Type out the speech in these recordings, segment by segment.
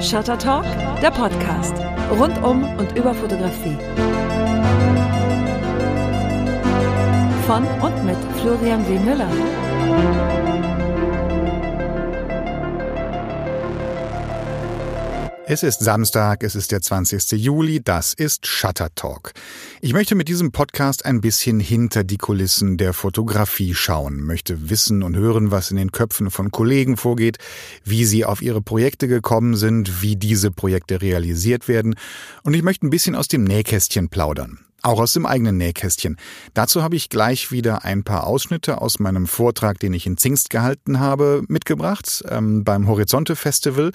Shutter Talk, der Podcast. Rund um und über Fotografie. Von und mit Florian W. Müller. Es ist Samstag, es ist der 20. Juli, das ist Shutter Talk. Ich möchte mit diesem Podcast ein bisschen hinter die Kulissen der Fotografie schauen, möchte wissen und hören, was in den Köpfen von Kollegen vorgeht, wie sie auf ihre Projekte gekommen sind, wie diese Projekte realisiert werden und ich möchte ein bisschen aus dem Nähkästchen plaudern. Auch aus dem eigenen Nähkästchen. Dazu habe ich gleich wieder ein paar Ausschnitte aus meinem Vortrag, den ich in Zingst gehalten habe, mitgebracht ähm, beim Horizonte Festival.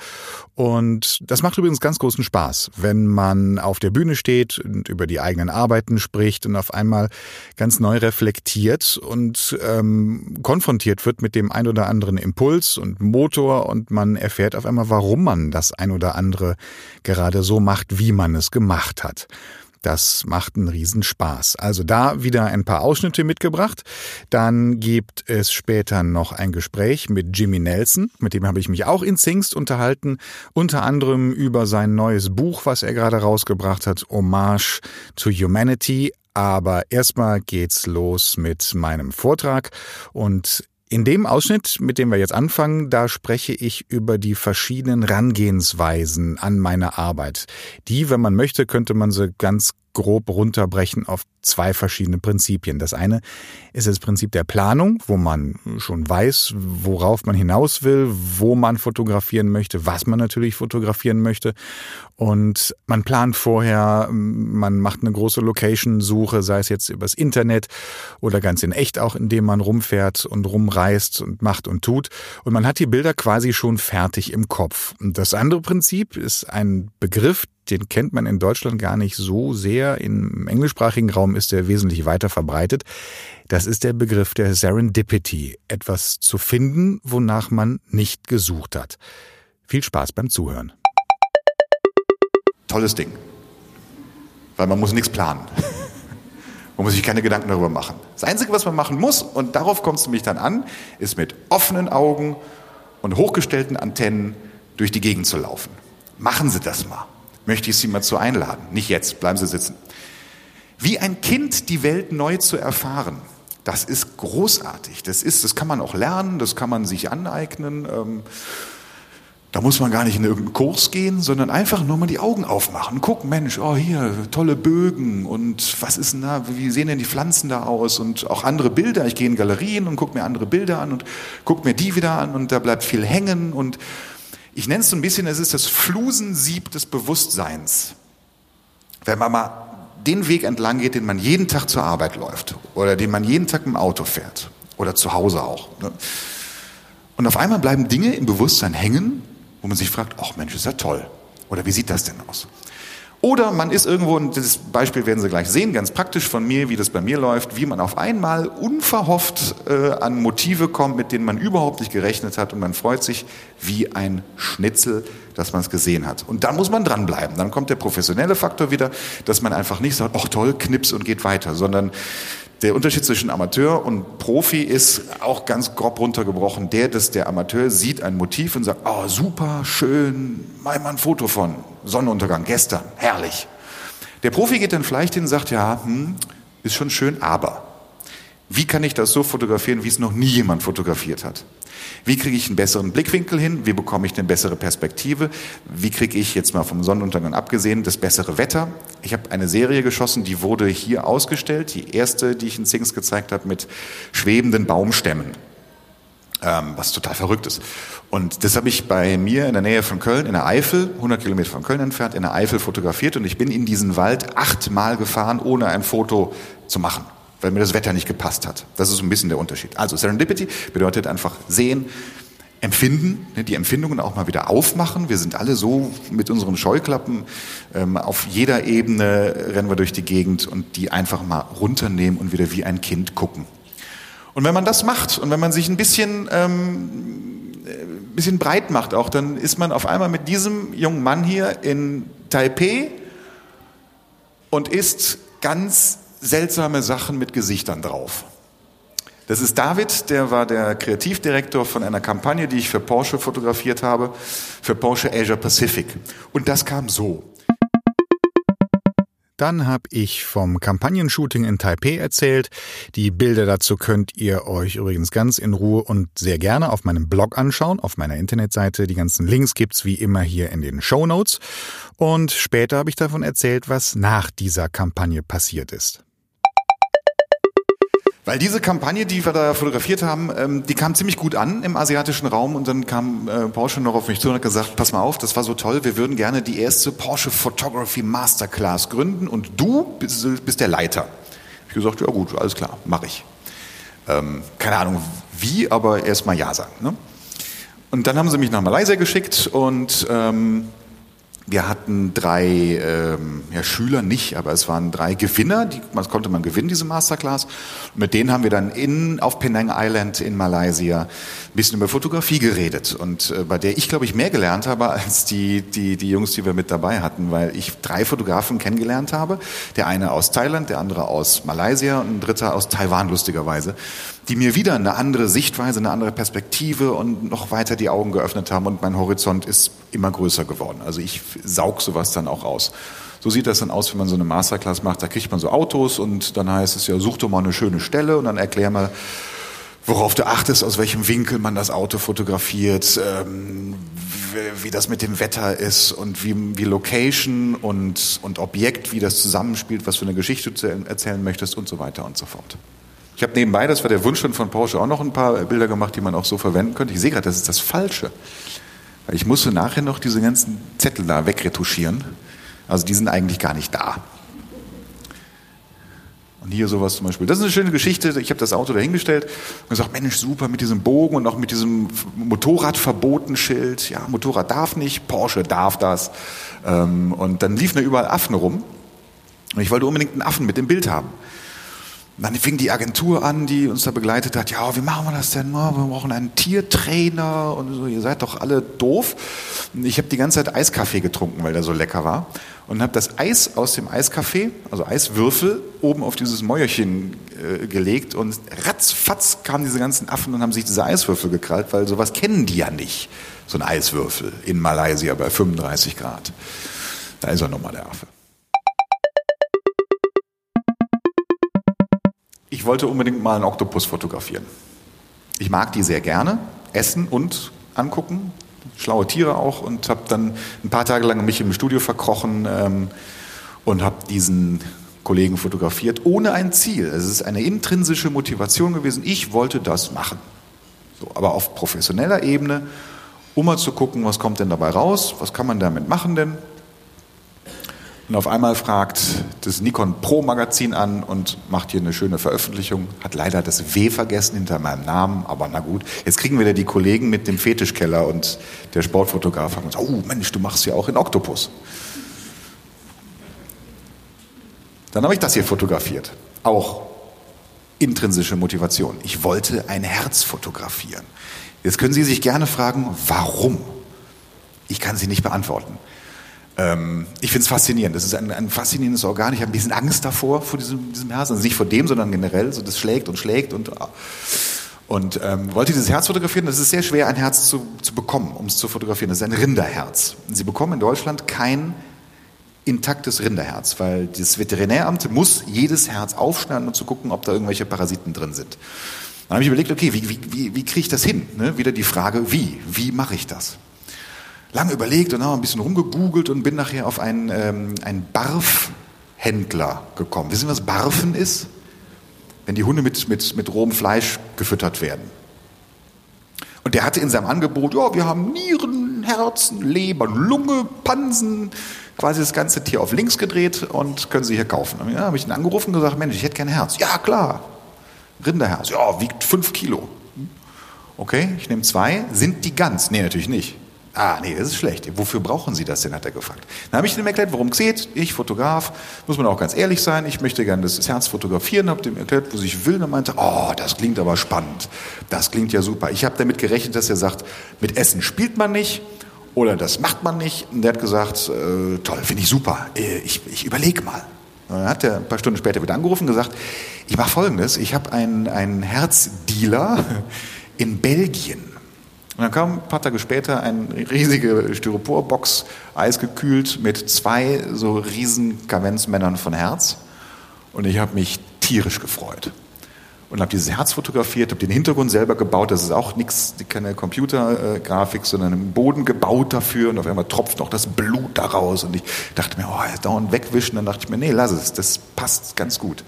Und das macht übrigens ganz großen Spaß, wenn man auf der Bühne steht und über die eigenen Arbeiten spricht und auf einmal ganz neu reflektiert und ähm, konfrontiert wird mit dem ein oder anderen Impuls und Motor und man erfährt auf einmal, warum man das ein oder andere gerade so macht, wie man es gemacht hat. Das macht einen Riesenspaß. Also da wieder ein paar Ausschnitte mitgebracht. Dann gibt es später noch ein Gespräch mit Jimmy Nelson. Mit dem habe ich mich auch in Zingst unterhalten. Unter anderem über sein neues Buch, was er gerade rausgebracht hat, Hommage to Humanity. Aber erstmal geht's los mit meinem Vortrag und in dem Ausschnitt, mit dem wir jetzt anfangen, da spreche ich über die verschiedenen Rangehensweisen an meine Arbeit. Die, wenn man möchte, könnte man sie ganz grob runterbrechen auf zwei verschiedene Prinzipien. Das eine ist das Prinzip der Planung, wo man schon weiß, worauf man hinaus will, wo man fotografieren möchte, was man natürlich fotografieren möchte. Und man plant vorher, man macht eine große Location-Suche, sei es jetzt übers Internet oder ganz in echt auch, indem man rumfährt und rumreist und macht und tut. Und man hat die Bilder quasi schon fertig im Kopf. Und das andere Prinzip ist ein Begriff, den kennt man in Deutschland gar nicht so sehr. Im englischsprachigen Raum ist er wesentlich weiter verbreitet. Das ist der Begriff der Serendipity. Etwas zu finden, wonach man nicht gesucht hat. Viel Spaß beim Zuhören. Tolles Ding. Weil man muss nichts planen. Man muss sich keine Gedanken darüber machen. Das Einzige, was man machen muss, und darauf kommt es nämlich dann an, ist mit offenen Augen und hochgestellten Antennen durch die Gegend zu laufen. Machen Sie das mal möchte ich Sie mal zu einladen. Nicht jetzt, bleiben Sie sitzen. Wie ein Kind die Welt neu zu erfahren, das ist großartig. Das ist, das kann man auch lernen, das kann man sich aneignen. Ähm, da muss man gar nicht in irgendeinen Kurs gehen, sondern einfach nur mal die Augen aufmachen. Gucken, Mensch, oh hier, tolle Bögen und was ist denn da, wie sehen denn die Pflanzen da aus und auch andere Bilder. Ich gehe in Galerien und gucke mir andere Bilder an und gucke mir die wieder an und da bleibt viel hängen und ich nenne es so ein bisschen, es ist das Flusensieb des Bewusstseins. Wenn man mal den Weg entlang geht, den man jeden Tag zur Arbeit läuft oder den man jeden Tag im Auto fährt oder zu Hause auch. Ne? Und auf einmal bleiben Dinge im Bewusstsein hängen, wo man sich fragt, ach Mensch, ist ja toll. Oder wie sieht das denn aus? Oder man ist irgendwo, und das Beispiel werden Sie gleich sehen, ganz praktisch von mir, wie das bei mir läuft, wie man auf einmal unverhofft äh, an Motive kommt, mit denen man überhaupt nicht gerechnet hat und man freut sich wie ein Schnitzel, dass man es gesehen hat. Und dann muss man dranbleiben. Dann kommt der professionelle Faktor wieder, dass man einfach nicht sagt, ach toll, knips und geht weiter, sondern der Unterschied zwischen Amateur und Profi ist auch ganz grob runtergebrochen der, dass der Amateur sieht ein Motiv und sagt, oh super, schön, mach mal ein Foto von Sonnenuntergang gestern, herrlich. Der Profi geht dann vielleicht hin und sagt, ja, hm, ist schon schön, aber wie kann ich das so fotografieren, wie es noch nie jemand fotografiert hat? Wie kriege ich einen besseren Blickwinkel hin? Wie bekomme ich eine bessere Perspektive? Wie kriege ich jetzt mal vom Sonnenuntergang abgesehen das bessere Wetter? Ich habe eine Serie geschossen, die wurde hier ausgestellt. Die erste, die ich in Sings gezeigt habe, mit schwebenden Baumstämmen, ähm, was total verrückt ist. Und das habe ich bei mir in der Nähe von Köln, in der Eifel, 100 Kilometer von Köln entfernt, in der Eifel fotografiert. Und ich bin in diesen Wald achtmal gefahren, ohne ein Foto zu machen weil mir das Wetter nicht gepasst hat. Das ist so ein bisschen der Unterschied. Also Serendipity bedeutet einfach sehen, empfinden, ne, die Empfindungen auch mal wieder aufmachen. Wir sind alle so mit unseren Scheuklappen ähm, auf jeder Ebene rennen wir durch die Gegend und die einfach mal runternehmen und wieder wie ein Kind gucken. Und wenn man das macht und wenn man sich ein bisschen ähm, ein bisschen breit macht auch, dann ist man auf einmal mit diesem jungen Mann hier in Taipei und ist ganz seltsame Sachen mit Gesichtern drauf. Das ist David, der war der Kreativdirektor von einer Kampagne, die ich für Porsche fotografiert habe, für Porsche Asia Pacific. Und das kam so. Dann habe ich vom Kampagnenshooting in Taipei erzählt. Die Bilder dazu könnt ihr euch übrigens ganz in Ruhe und sehr gerne auf meinem Blog anschauen, auf meiner Internetseite. Die ganzen Links gibt's wie immer hier in den Show Notes. Und später habe ich davon erzählt, was nach dieser Kampagne passiert ist. Weil diese Kampagne, die wir da fotografiert haben, ähm, die kam ziemlich gut an im asiatischen Raum und dann kam äh, Porsche noch auf mich zu und hat gesagt, pass mal auf, das war so toll, wir würden gerne die erste Porsche Photography Masterclass gründen und du bist, bist der Leiter. Ich gesagt, ja gut, alles klar, mache ich. Ähm, keine Ahnung wie, aber erstmal ja sagen. Ne? Und dann haben sie mich nach Malaysia geschickt und ähm, wir hatten drei ähm, ja, Schüler nicht, aber es waren drei Gewinner, die man, konnte man gewinnen, diese Masterclass. Und mit denen haben wir dann in, auf Penang Island in Malaysia ein bisschen über Fotografie geredet. Und äh, bei der ich, glaube ich, mehr gelernt habe als die, die, die Jungs, die wir mit dabei hatten, weil ich drei Fotografen kennengelernt habe. Der eine aus Thailand, der andere aus Malaysia und ein dritter aus Taiwan, lustigerweise die mir wieder eine andere Sichtweise, eine andere Perspektive und noch weiter die Augen geöffnet haben und mein Horizont ist immer größer geworden. Also ich saug sowas dann auch aus. So sieht das dann aus, wenn man so eine Masterclass macht. Da kriegt man so Autos und dann heißt es ja, such doch mal eine schöne Stelle und dann erklär mal, worauf du achtest, aus welchem Winkel man das Auto fotografiert, ähm, wie, das mit dem Wetter ist und wie, wie Location und, und Objekt, wie das zusammenspielt, was für eine Geschichte du erzählen möchtest und so weiter und so fort. Ich habe nebenbei, das war der Wunsch von Porsche, auch noch ein paar Bilder gemacht, die man auch so verwenden könnte. Ich sehe gerade, das ist das Falsche. Ich musste nachher noch diese ganzen Zettel da wegretuschieren. Also die sind eigentlich gar nicht da. Und hier sowas zum Beispiel. Das ist eine schöne Geschichte. Ich habe das Auto dahingestellt und gesagt, Mensch, super mit diesem Bogen und auch mit diesem Motorradverbotenschild. Ja, Motorrad darf nicht, Porsche darf das. Ähm, und dann liefen da überall Affen rum. Und ich wollte unbedingt einen Affen mit dem Bild haben. Dann fing die Agentur an, die uns da begleitet hat. Ja, wie machen wir das denn? Wir brauchen einen Tiertrainer und so. Ihr seid doch alle doof. Und ich habe die ganze Zeit Eiskaffee getrunken, weil der so lecker war. Und habe das Eis aus dem Eiskaffee, also Eiswürfel, oben auf dieses Mäuerchen äh, gelegt. Und ratzfatz kamen diese ganzen Affen und haben sich diese Eiswürfel gekrallt, weil sowas kennen die ja nicht. So ein Eiswürfel in Malaysia bei 35 Grad. Da ist er nochmal der Affe. Ich wollte unbedingt mal einen Oktopus fotografieren. Ich mag die sehr gerne, essen und angucken, schlaue Tiere auch und habe dann ein paar Tage lang mich im Studio verkrochen ähm, und habe diesen Kollegen fotografiert ohne ein Ziel. Es ist eine intrinsische Motivation gewesen. Ich wollte das machen. So, aber auf professioneller Ebene, um mal zu gucken, was kommt denn dabei raus, was kann man damit machen denn? Und auf einmal fragt das Nikon Pro Magazin an und macht hier eine schöne Veröffentlichung. Hat leider das W vergessen hinter meinem Namen, aber na gut. Jetzt kriegen wir die Kollegen mit dem Fetischkeller und der Sportfotograf haben gesagt, oh Mensch, du machst ja auch in Oktopus. Dann habe ich das hier fotografiert. Auch intrinsische Motivation. Ich wollte ein Herz fotografieren. Jetzt können Sie sich gerne fragen, warum? Ich kann sie nicht beantworten. Ähm, ich finde es faszinierend. Das ist ein, ein, faszinierendes Organ. Ich habe ein bisschen Angst davor, vor diesem, diesem Herz. Also nicht vor dem, sondern generell. So, das schlägt und schlägt und, und ähm, wollte dieses Herz fotografieren. Das ist sehr schwer, ein Herz zu, zu bekommen, um es zu fotografieren. Das ist ein Rinderherz. Sie bekommen in Deutschland kein intaktes Rinderherz, weil das Veterinäramt muss jedes Herz aufschneiden, um zu gucken, ob da irgendwelche Parasiten drin sind. Dann habe ich überlegt, okay, wie, wie, wie, wie kriege ich das hin? Ne? Wieder die Frage, wie? Wie mache ich das? Lange überlegt und habe ein bisschen rumgegoogelt und bin nachher auf einen, ähm, einen Barfhändler gekommen. Wissen Sie, was Barfen ist? Wenn die Hunde mit, mit, mit rohem Fleisch gefüttert werden. Und der hatte in seinem Angebot, ja, wir haben Nieren, Herzen, Leber, Lunge, Pansen, quasi das ganze Tier auf links gedreht und können Sie hier kaufen. Ja, habe ich ihn angerufen und gesagt, Mensch, ich hätte kein Herz. Ja, klar. Rinderherz. Ja, wiegt fünf Kilo. Okay, ich nehme zwei. Sind die ganz? Nee, natürlich nicht. Ah, nee, das ist schlecht. Wofür brauchen Sie das denn, hat er gefragt. Dann habe ich ihm erklärt, worum es geht. Ich, Fotograf, muss man auch ganz ehrlich sein. Ich möchte gerne das Herz fotografieren, habe ihm erklärt, was ich will. Und er meinte, oh, das klingt aber spannend. Das klingt ja super. Ich habe damit gerechnet, dass er sagt, mit Essen spielt man nicht oder das macht man nicht. Und der hat gesagt, äh, toll, finde ich super. Äh, ich, ich überlege mal. Und dann hat er ein paar Stunden später wieder angerufen und gesagt, ich mache Folgendes, ich habe einen, einen Herzdealer in Belgien. Und dann kam ein paar Tage später eine riesige Styroporbox, eisgekühlt, mit zwei so riesen Kavenzmännern von Herz. Und ich habe mich tierisch gefreut und habe dieses Herz fotografiert, habe den Hintergrund selber gebaut. Das ist auch nichts, keine Computergrafik, sondern im Boden gebaut dafür. Und auf einmal tropft noch das Blut daraus. Und ich dachte mir, oh, dauernd wegwischen. Dann dachte ich mir, nee, lass es, das passt ganz gut.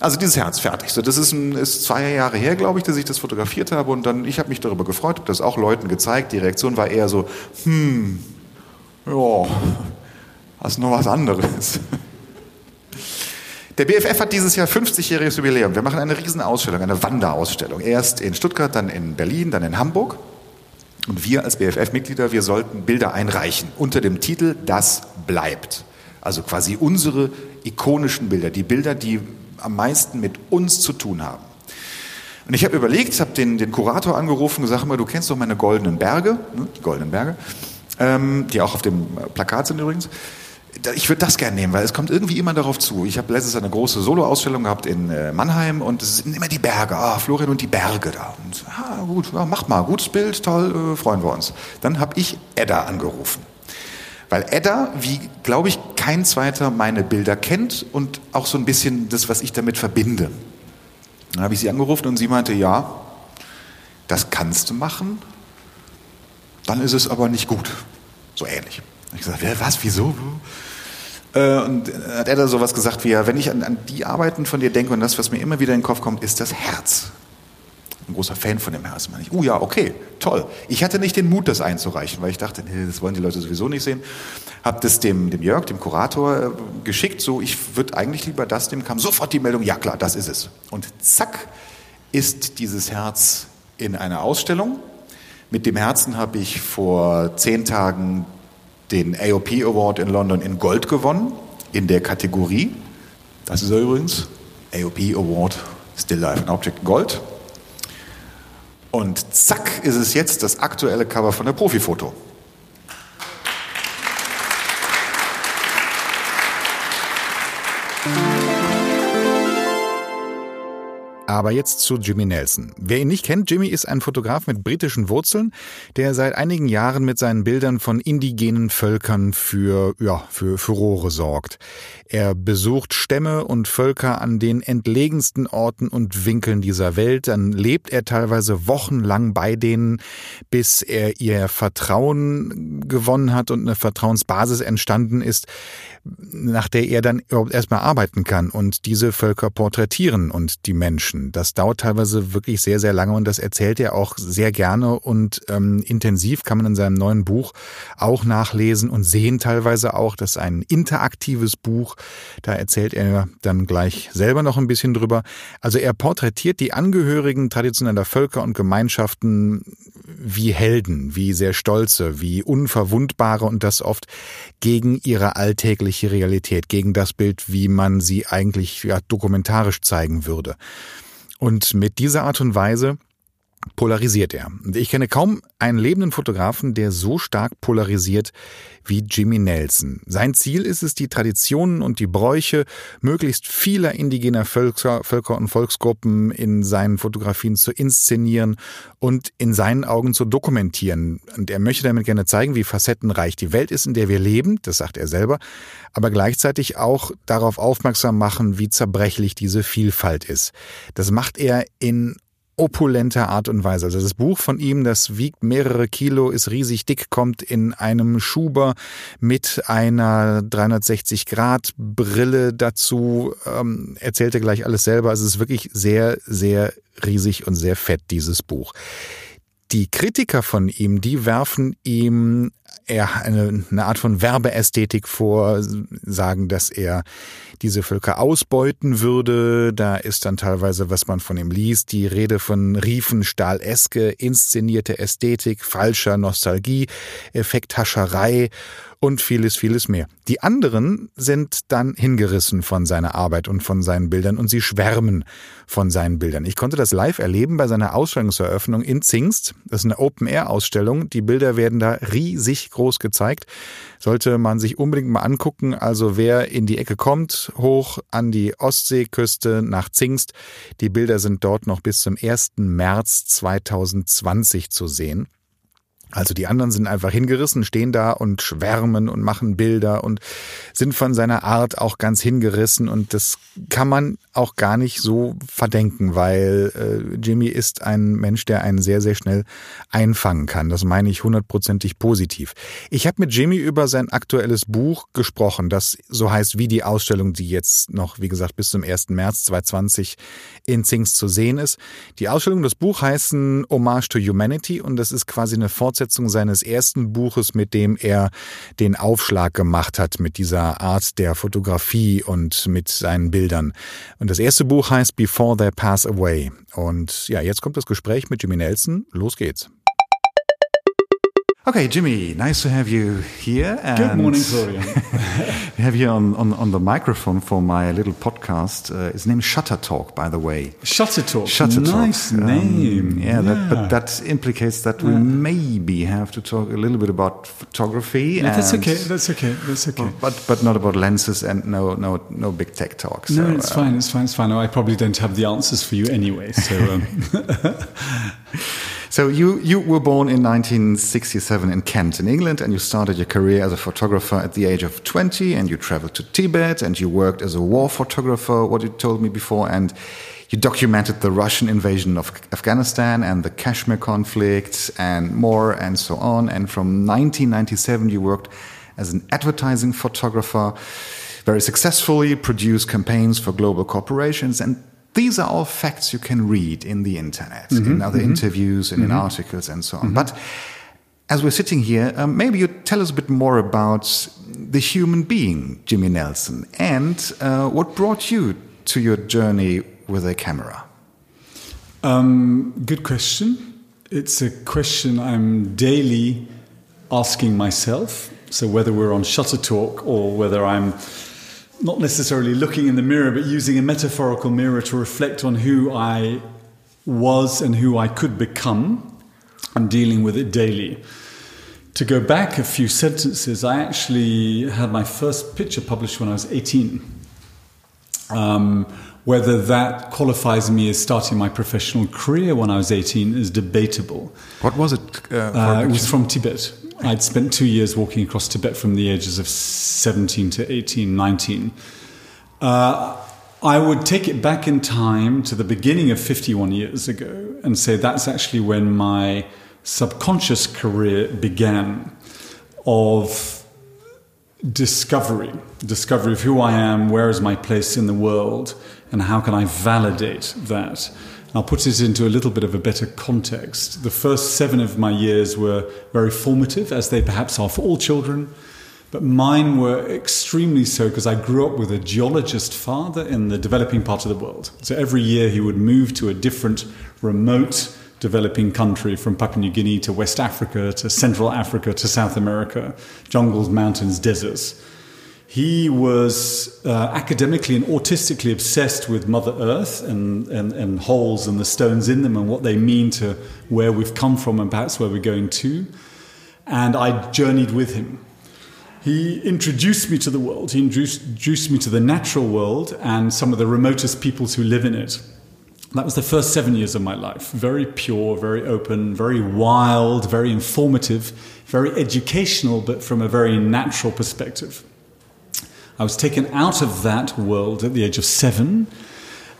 Also dieses Herz fertig. So, das ist, ein, ist zwei Jahre her, glaube ich, dass ich das fotografiert habe. Und dann, ich habe mich darüber gefreut, habe das auch Leuten gezeigt. Die Reaktion war eher so, hm, ja, hast noch was anderes. Der BFF hat dieses Jahr 50-jähriges Jubiläum. Wir machen eine Riesenausstellung, eine Wanderausstellung. Erst in Stuttgart, dann in Berlin, dann in Hamburg. Und wir als BFF-Mitglieder, wir sollten Bilder einreichen unter dem Titel Das bleibt. Also quasi unsere ikonischen Bilder, die Bilder, die am meisten mit uns zu tun haben. Und ich habe überlegt, habe den, den Kurator angerufen und gesagt, du kennst doch meine goldenen Berge, ne, die goldenen Berge, ähm, die auch auf dem Plakat sind übrigens ich würde das gerne nehmen, weil es kommt irgendwie immer darauf zu. Ich habe letztes eine große Soloausstellung gehabt in äh, Mannheim und es sind immer die Berge. Ah, Florian und die Berge da. Und ah, gut, ja, mach mal, gutes Bild, toll, äh, freuen wir uns. Dann habe ich Edda angerufen. Weil Edda, wie glaube ich, kein zweiter meine Bilder kennt und auch so ein bisschen das, was ich damit verbinde. Dann habe ich sie angerufen und sie meinte, ja, das kannst du machen, dann ist es aber nicht gut. So ähnlich. Ich gesagt, was, wieso? Äh, und hat er da sowas gesagt wie, ja, wenn ich an, an, die Arbeiten von dir denke und das, was mir immer wieder in den Kopf kommt, ist das Herz. Ein großer Fan von dem Herz, meine ich. Oh ja, okay, toll. Ich hatte nicht den Mut, das einzureichen, weil ich dachte, nee, das wollen die Leute sowieso nicht sehen. Hab das dem, dem Jörg, dem Kurator, äh, geschickt, so, ich würde eigentlich lieber das, dem kam sofort die Meldung, ja klar, das ist es. Und zack, ist dieses Herz in einer Ausstellung. Mit dem Herzen habe ich vor zehn Tagen den AOP Award in London in Gold gewonnen, in der Kategorie. Das ist er übrigens. AOP Award Still Life and Object Gold. Und zack ist es jetzt das aktuelle Cover von der Profifoto. Aber jetzt zu Jimmy Nelson. Wer ihn nicht kennt, Jimmy ist ein Fotograf mit britischen Wurzeln, der seit einigen Jahren mit seinen Bildern von indigenen Völkern für, ja, für Furore sorgt. Er besucht Stämme und Völker an den entlegensten Orten und Winkeln dieser Welt. Dann lebt er teilweise wochenlang bei denen, bis er ihr Vertrauen gewonnen hat und eine Vertrauensbasis entstanden ist, nach der er dann überhaupt erstmal arbeiten kann und diese Völker porträtieren und die Menschen. Das dauert teilweise wirklich sehr, sehr lange und das erzählt er auch sehr gerne und ähm, intensiv kann man in seinem neuen Buch auch nachlesen und sehen teilweise auch, dass ein interaktives Buch da erzählt er dann gleich selber noch ein bisschen drüber. Also er porträtiert die Angehörigen traditioneller Völker und Gemeinschaften wie Helden, wie sehr stolze, wie unverwundbare und das oft gegen ihre alltägliche Realität, gegen das Bild, wie man sie eigentlich ja, dokumentarisch zeigen würde. Und mit dieser Art und Weise polarisiert er. Ich kenne kaum einen lebenden Fotografen, der so stark polarisiert wie Jimmy Nelson. Sein Ziel ist es, die Traditionen und die Bräuche möglichst vieler indigener Völker, Völker und Volksgruppen in seinen Fotografien zu inszenieren und in seinen Augen zu dokumentieren. Und er möchte damit gerne zeigen, wie facettenreich die Welt ist, in der wir leben, das sagt er selber, aber gleichzeitig auch darauf aufmerksam machen, wie zerbrechlich diese Vielfalt ist. Das macht er in opulenter Art und Weise. Also das Buch von ihm, das wiegt mehrere Kilo, ist riesig dick, kommt in einem Schuber mit einer 360 Grad Brille dazu, ähm, erzählte gleich alles selber. Also es ist wirklich sehr, sehr riesig und sehr fett, dieses Buch. Die Kritiker von ihm, die werfen ihm eher eine, eine Art von Werbeästhetik vor, sagen, dass er diese Völker ausbeuten würde. Da ist dann teilweise, was man von ihm liest, die Rede von Riefenstahl-eske, inszenierte Ästhetik, falscher Nostalgie, Effekthascherei und vieles, vieles mehr. Die anderen sind dann hingerissen von seiner Arbeit und von seinen Bildern und sie schwärmen von seinen Bildern. Ich konnte das live erleben bei seiner Ausstellungseröffnung in Zingst. Das ist eine Open-Air-Ausstellung. Die Bilder werden da riesig nicht groß gezeigt. Sollte man sich unbedingt mal angucken. Also wer in die Ecke kommt, hoch an die Ostseeküste nach Zingst, die Bilder sind dort noch bis zum 1. März 2020 zu sehen. Also die anderen sind einfach hingerissen, stehen da und schwärmen und machen Bilder und sind von seiner Art auch ganz hingerissen und das kann man auch gar nicht so verdenken, weil äh, Jimmy ist ein Mensch, der einen sehr, sehr schnell einfangen kann. Das meine ich hundertprozentig positiv. Ich habe mit Jimmy über sein aktuelles Buch gesprochen, das so heißt wie die Ausstellung, die jetzt noch, wie gesagt, bis zum 1. März 2020 in Zings zu sehen ist. Die Ausstellung, das Buch heißen Hommage to Humanity und das ist quasi eine Fortsetzung seines ersten Buches, mit dem er den Aufschlag gemacht hat mit dieser Art der Fotografie und mit seinen Bildern. Und das erste Buch heißt Before They Pass Away. Und ja, jetzt kommt das Gespräch mit Jimmy Nelson. Los geht's. Okay, Jimmy, nice to have you here. Good morning, Florian. we have you on, on, on, the microphone for my little podcast. Uh, its name is Shutter Talk, by the way. Shutter Talk. Shutter nice Talk. Um, name. Yeah, yeah. That, but that implicates that we yeah. maybe have to talk a little bit about photography. Yeah, that's okay. That's okay. That's okay. But but not about lenses and no no no big tech talk. So, no, it's uh, fine. It's fine. It's fine. I probably don't have the answers for you anyway. So. Um. So you, you were born in 1967 in Kent in England and you started your career as a photographer at the age of 20 and you traveled to Tibet and you worked as a war photographer, what you told me before, and you documented the Russian invasion of Afghanistan and the Kashmir conflict and more and so on. And from 1997 you worked as an advertising photographer, very successfully produced campaigns for global corporations and these are all facts you can read in the internet, mm -hmm, in other mm -hmm. interviews and in mm-hmm. articles and so on. Mm-hmm. But as we're sitting here, um, maybe you tell us a bit more about the human being, Jimmy Nelson, and uh, what brought you to your journey with a camera. Um, good question. It's a question I'm daily asking myself. So whether we're on Shutter Talk or whether I'm not necessarily looking in the mirror, but using a metaphorical mirror to reflect on who I was and who I could become. I'm dealing with it daily. To go back a few sentences, I actually had my first picture published when I was 18. Um, whether that qualifies me as starting my professional career when I was 18 is debatable. What was it? Uh, uh, it was from Tibet. I'd spent two years walking across Tibet from the ages of 17 to 18, 19. Uh, I would take it back in time to the beginning of 51 years ago and say that's actually when my subconscious career began of discovery, discovery of who I am, where is my place in the world, and how can I validate that. I'll put it into a little bit of a better context. The first seven of my years were very formative, as they perhaps are for all children, but mine were extremely so because I grew up with a geologist father in the developing part of the world. So every year he would move to a different remote developing country from Papua New Guinea to West Africa to Central Africa to South America, jungles, mountains, deserts. He was uh, academically and autistically obsessed with Mother Earth and, and, and holes and the stones in them and what they mean to where we've come from and perhaps where we're going to. And I journeyed with him. He introduced me to the world. He introduced me to the natural world and some of the remotest peoples who live in it. That was the first seven years of my life. Very pure, very open, very wild, very informative, very educational, but from a very natural perspective. I was taken out of that world at the age of seven,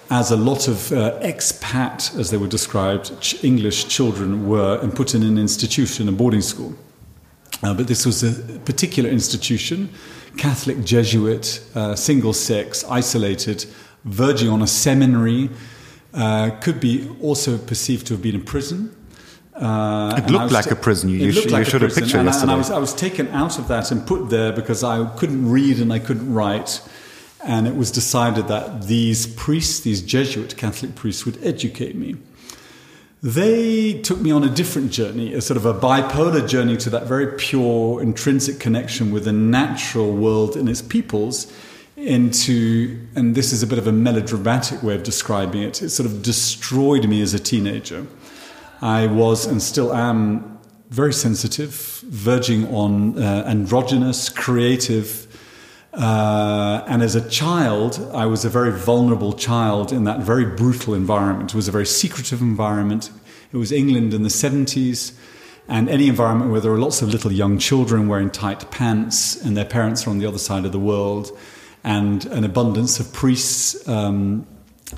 as a lot of uh, expat, as they were described, ch- English children were, and put in an institution, a boarding school. Uh, but this was a particular institution, Catholic Jesuit, uh, single sex, isolated, verging on a seminary, uh, could be also perceived to have been a prison. Uh, it looked like a prison. You, you, sh- like you showed a, a picture and yesterday. I, and I, was, I was taken out of that and put there because I couldn't read and I couldn't write. And it was decided that these priests, these Jesuit Catholic priests, would educate me. They took me on a different journey, a sort of a bipolar journey to that very pure, intrinsic connection with the natural world and its peoples into, and this is a bit of a melodramatic way of describing it, it sort of destroyed me as a teenager. I was and still am very sensitive, verging on uh, androgynous, creative. Uh, and as a child, I was a very vulnerable child in that very brutal environment. It was a very secretive environment. It was England in the 70s, and any environment where there are lots of little young children wearing tight pants and their parents are on the other side of the world, and an abundance of priests. Um,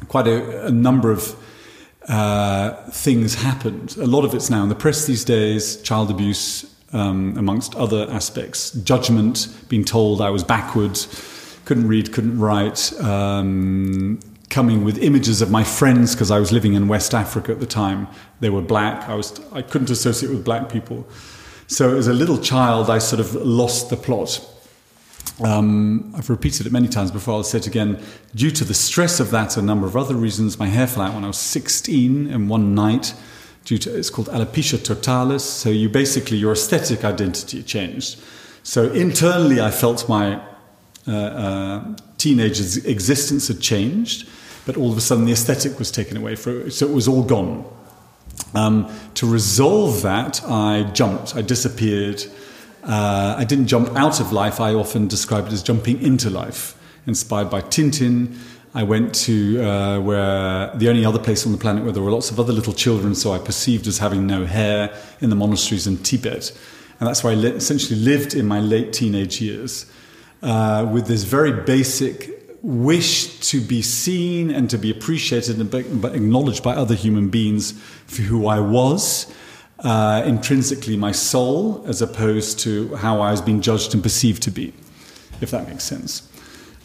quite a, a number of uh, things happened. A lot of it's now in the press these days child abuse, um, amongst other aspects, judgment, being told I was backwards, couldn't read, couldn't write, um, coming with images of my friends because I was living in West Africa at the time. They were black. I, was, I couldn't associate with black people. So as a little child, I sort of lost the plot. Um, I've repeated it many times before. I'll say it again. Due to the stress of that, a number of other reasons, my hair fell out when I was 16 in one night. Due to it's called alopecia totalis. So you basically your aesthetic identity changed. So internally, I felt my uh, uh, teenager's existence had changed, but all of a sudden the aesthetic was taken away. For, so it was all gone. Um, to resolve that, I jumped. I disappeared. Uh, I didn't jump out of life. I often describe it as jumping into life. Inspired by Tintin, I went to uh, where the only other place on the planet where there were lots of other little children, so I perceived as having no hair in the monasteries in Tibet. And that's where I essentially lived in my late teenage years uh, with this very basic wish to be seen and to be appreciated and acknowledged by other human beings for who I was uh, intrinsically my soul as opposed to how I was being judged and perceived to be, if that makes sense.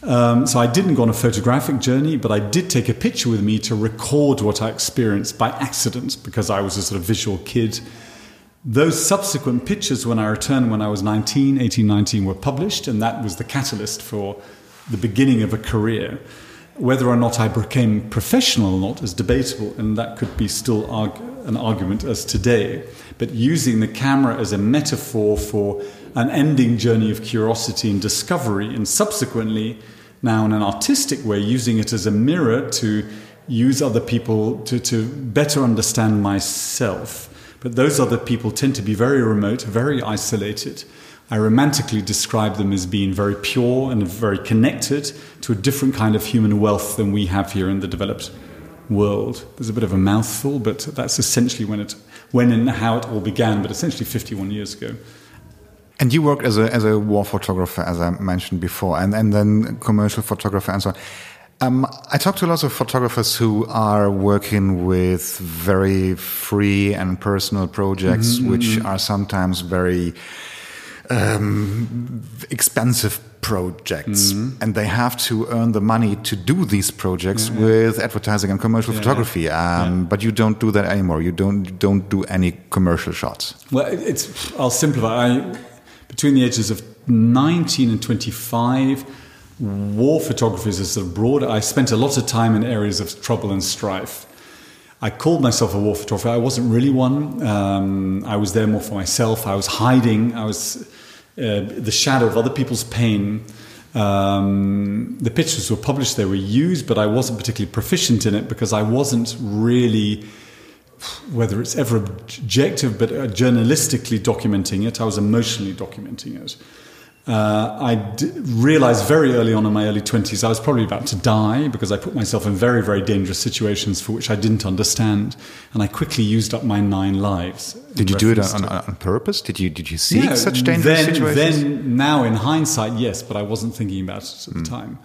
Um, so I didn't go on a photographic journey, but I did take a picture with me to record what I experienced by accident because I was a sort of visual kid. Those subsequent pictures, when I returned when I was 19, 18, 19, were published, and that was the catalyst for the beginning of a career. Whether or not I became professional or not is debatable, and that could be still arg- an argument as today. But using the camera as a metaphor for an ending journey of curiosity and discovery, and subsequently, now in an artistic way, using it as a mirror to use other people to, to better understand myself. But those other people tend to be very remote, very isolated. I romantically describe them as being very pure and very connected to a different kind of human wealth than we have here in the developed world. There's a bit of a mouthful, but that's essentially when it, when and how it all began. But essentially, 51 years ago. And you worked as a as a war photographer, as I mentioned before, and and then commercial photographer and so on. Um, I talk to lots of photographers who are working with very free and personal projects, mm -hmm. which are sometimes very um, expensive projects mm -hmm. and they have to earn the money to do these projects yeah, with advertising and commercial yeah, photography. Um, but you don't do that anymore you don't you don't do any commercial shots well it's i'll simplify I, between the ages of 19 and 25 war photography is sort of broad i spent a lot of time in areas of trouble and strife I called myself a war photographer. I wasn't really one. Um, I was there more for myself. I was hiding. I was uh, the shadow of other people's pain. Um, the pictures were published, they were used, but I wasn't particularly proficient in it because I wasn't really, whether it's ever objective, but uh, journalistically documenting it. I was emotionally documenting it. Uh, I d- realized very early on in my early 20s I was probably about to die because I put myself in very, very dangerous situations for which I didn't understand. And I quickly used up my nine lives. Did you do it on, on, purpose? Did you, did you seek yeah, such dangerous then, situations? Then, now in hindsight, yes, but I wasn't thinking about it at mm. the time.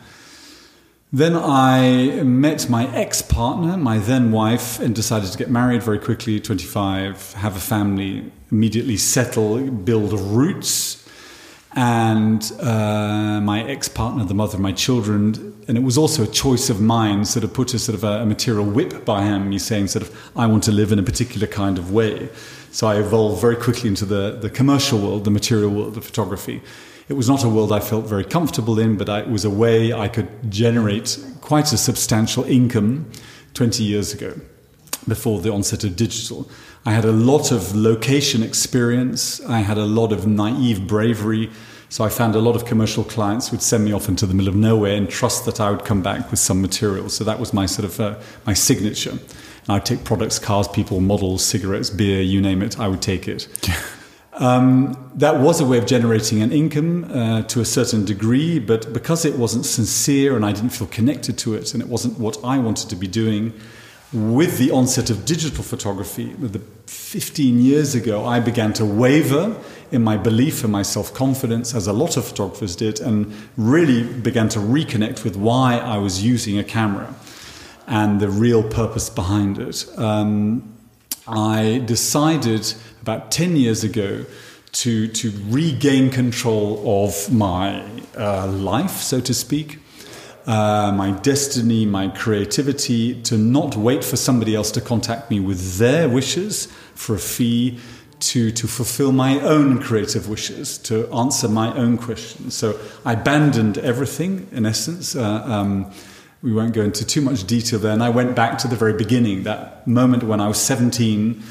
Then I met my ex partner, my then wife, and decided to get married very quickly, 25, have a family, immediately settle, build roots and uh, my ex-partner, the mother of my children, and it was also a choice of mine, sort of put a sort of a, a, material whip by him, me saying sort of, I want to live in a particular kind of way. So I evolved very quickly into the, the commercial world, the material world of photography. It was not a world I felt very comfortable in, but I, it was a way I could generate quite a substantial income 20 years ago, before the onset of digital. I had a lot of location experience. I had a lot of naive bravery. So I found a lot of commercial clients would send me off into the middle of nowhere and trust that I would come back with some material. So that was my sort of uh, my signature. And I'd take products, cars, people, models, cigarettes, beer, you name it, I would take it. Um, that was a way of generating an income uh, to a certain degree, but because it wasn't sincere and I didn't feel connected to it and it wasn't what I wanted to be doing, with the onset of digital photography, the 15 years ago, I began to waver in my belief and my self confidence, as a lot of photographers did, and really began to reconnect with why I was using a camera and the real purpose behind it. Um, I decided about 10 years ago to, to regain control of my uh, life, so to speak, uh, my destiny, my creativity, to not wait for somebody else to contact me with their wishes for a fee, to, to fulfill my own creative wishes, to answer my own questions. So I abandoned everything, in essence. Uh, um, we won't go into too much detail there. And I went back to the very beginning, that moment when I was 17,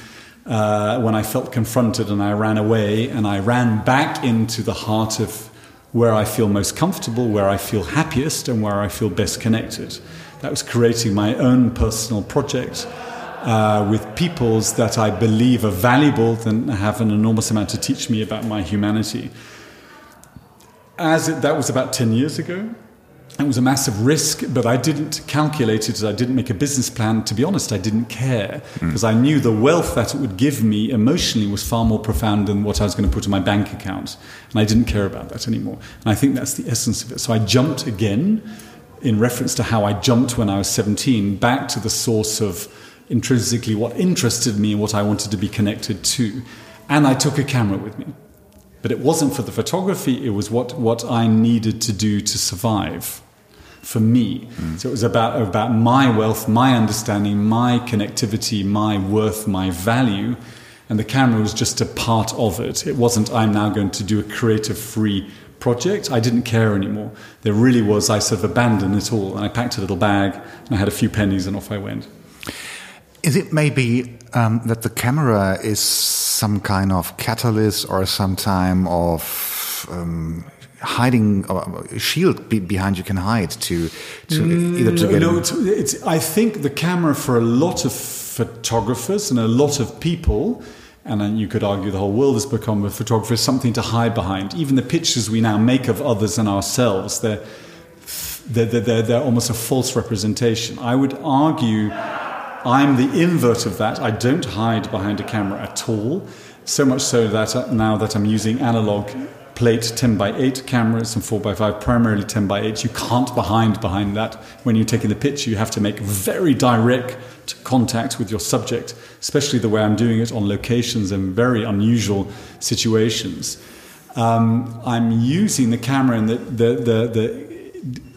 uh, when I felt confronted and I ran away, and I ran back into the heart of where I feel most comfortable, where I feel happiest, and where I feel best connected. That was creating my own personal project uh, with peoples that I believe are valuable and have an enormous amount to teach me about my humanity. As it, that was about 10 years ago, it was a massive risk, but I didn't calculate it. I didn't make a business plan. To be honest, I didn't care because mm. I knew the wealth that it would give me emotionally was far more profound than what I was going to put in my bank account. And I didn't care about that anymore. And I think that's the essence of it. So I jumped again, in reference to how I jumped when I was 17, back to the source of intrinsically what interested me and what I wanted to be connected to. And I took a camera with me. But it wasn't for the photography, it was what, what I needed to do to survive for me. Mm. So it was about, about my wealth, my understanding, my connectivity, my worth, my value. And the camera was just a part of it. It wasn't, I'm now going to do a creative free project. I didn't care anymore. There really was, I sort of abandoned it all. And I packed a little bag and I had a few pennies and off I went. Is it maybe um, that the camera is some kind of catalyst or some time of um, hiding or shield be behind you can hide to, to mm, either to get no, it's, it's, I think the camera for a lot of photographers and a lot of people and then you could argue the whole world has become a photographer something to hide behind. Even the pictures we now make of others and ourselves they're they're, they're, they're almost a false representation. I would argue I'm the invert of that. I don't hide behind a camera at all. So much so that uh, now that I'm using analog plate 10 by 8 cameras and 4 by 5 primarily 10 by 8 you can't behind behind that when you're taking the picture you have to make very direct contact with your subject especially the way i'm doing it on locations and very unusual situations um, i'm using the camera and the, the, the, the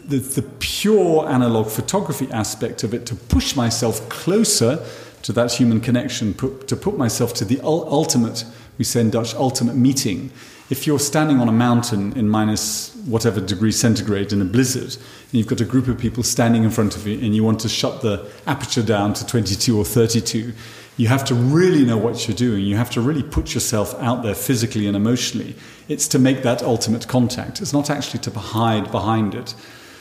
the, the pure analog photography aspect of it to push myself closer to that human connection, put, to put myself to the ultimate, we say in Dutch, ultimate meeting. If you're standing on a mountain in minus whatever degree centigrade in a blizzard, and you've got a group of people standing in front of you, and you want to shut the aperture down to 22 or 32, you have to really know what you're doing. You have to really put yourself out there physically and emotionally. It's to make that ultimate contact. It's not actually to hide behind it.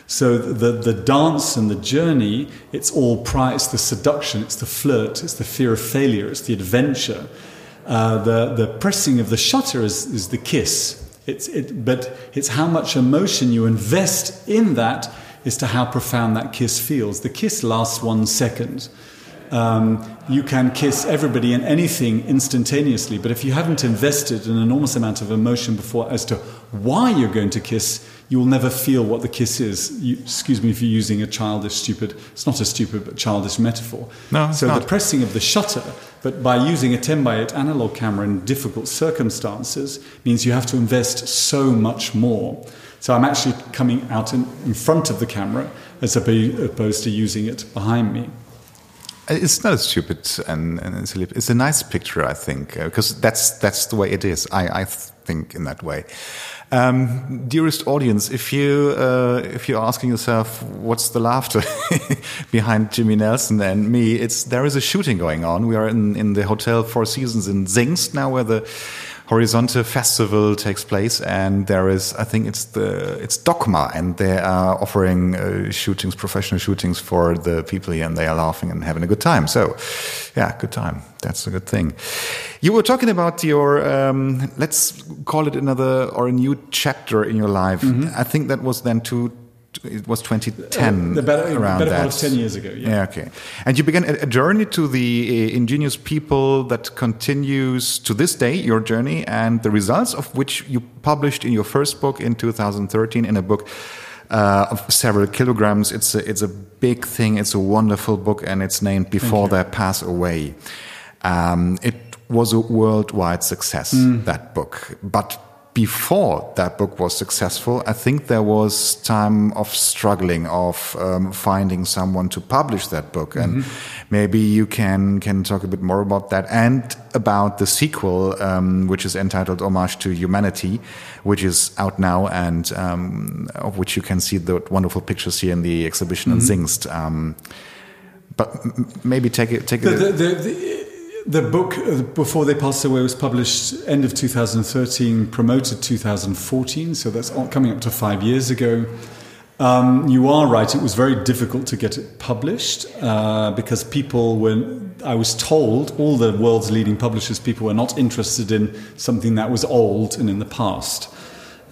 So the, the dance and the journey, it's all prior, it's the seduction, it's the flirt, it's the fear of failure, it's the adventure. Uh, the, the pressing of the shutter is, is the kiss. It's, it, but it's how much emotion you invest in that as to how profound that kiss feels. The kiss lasts one second. Um, you can kiss everybody and anything instantaneously, but if you haven't invested an enormous amount of emotion before as to why you're going to kiss, you will never feel what the kiss is. You, excuse me for using a childish, stupid, it's not a stupid but childish metaphor. No, so not. the pressing of the shutter, but by using a 10 by 8 analog camera in difficult circumstances, means you have to invest so much more. So I'm actually coming out in, in front of the camera as opposed to using it behind me. It's not a stupid and, and silly. It's a nice picture, I think, because uh, that's that's the way it is. I, I think in that way. Um, dearest audience, if you uh, if you're asking yourself what's the laughter behind Jimmy Nelson and me, it's there is a shooting going on. We are in, in the hotel Four Seasons in Zingst now, where the Horizonte Festival takes place, and there is, I think it's the it's Dogma, and they are offering uh, shootings, professional shootings for the people here, and they are laughing and having a good time. So, yeah, good time. That's a good thing. You were talking about your, um, let's call it another or a new chapter in your life. Mm -hmm. I think that was then two it was 2010 uh, the better, around better that. part of 10 years ago yeah. yeah okay and you began a, a journey to the uh, ingenious people that continues to this day your journey and the results of which you published in your first book in 2013 in a book uh, of several kilograms it's a, it's a big thing it's a wonderful book and it's named before they pass away um, it was a worldwide success mm. that book but before that book was successful, I think there was time of struggling, of um, finding someone to publish that book, and mm -hmm. maybe you can can talk a bit more about that and about the sequel, um, which is entitled "Homage to Humanity," which is out now, and um, of which you can see the wonderful pictures here in the exhibition mm -hmm. in Zingst. Um, but maybe take it take it. The, the, the, book uh, before they passed away was published end of 2013 promoted 2014 so that's coming up to five years ago. Um, you are right it was very difficult to get it published uh, because people were i was told all the world's leading publishers people were not interested in something that was old and in the past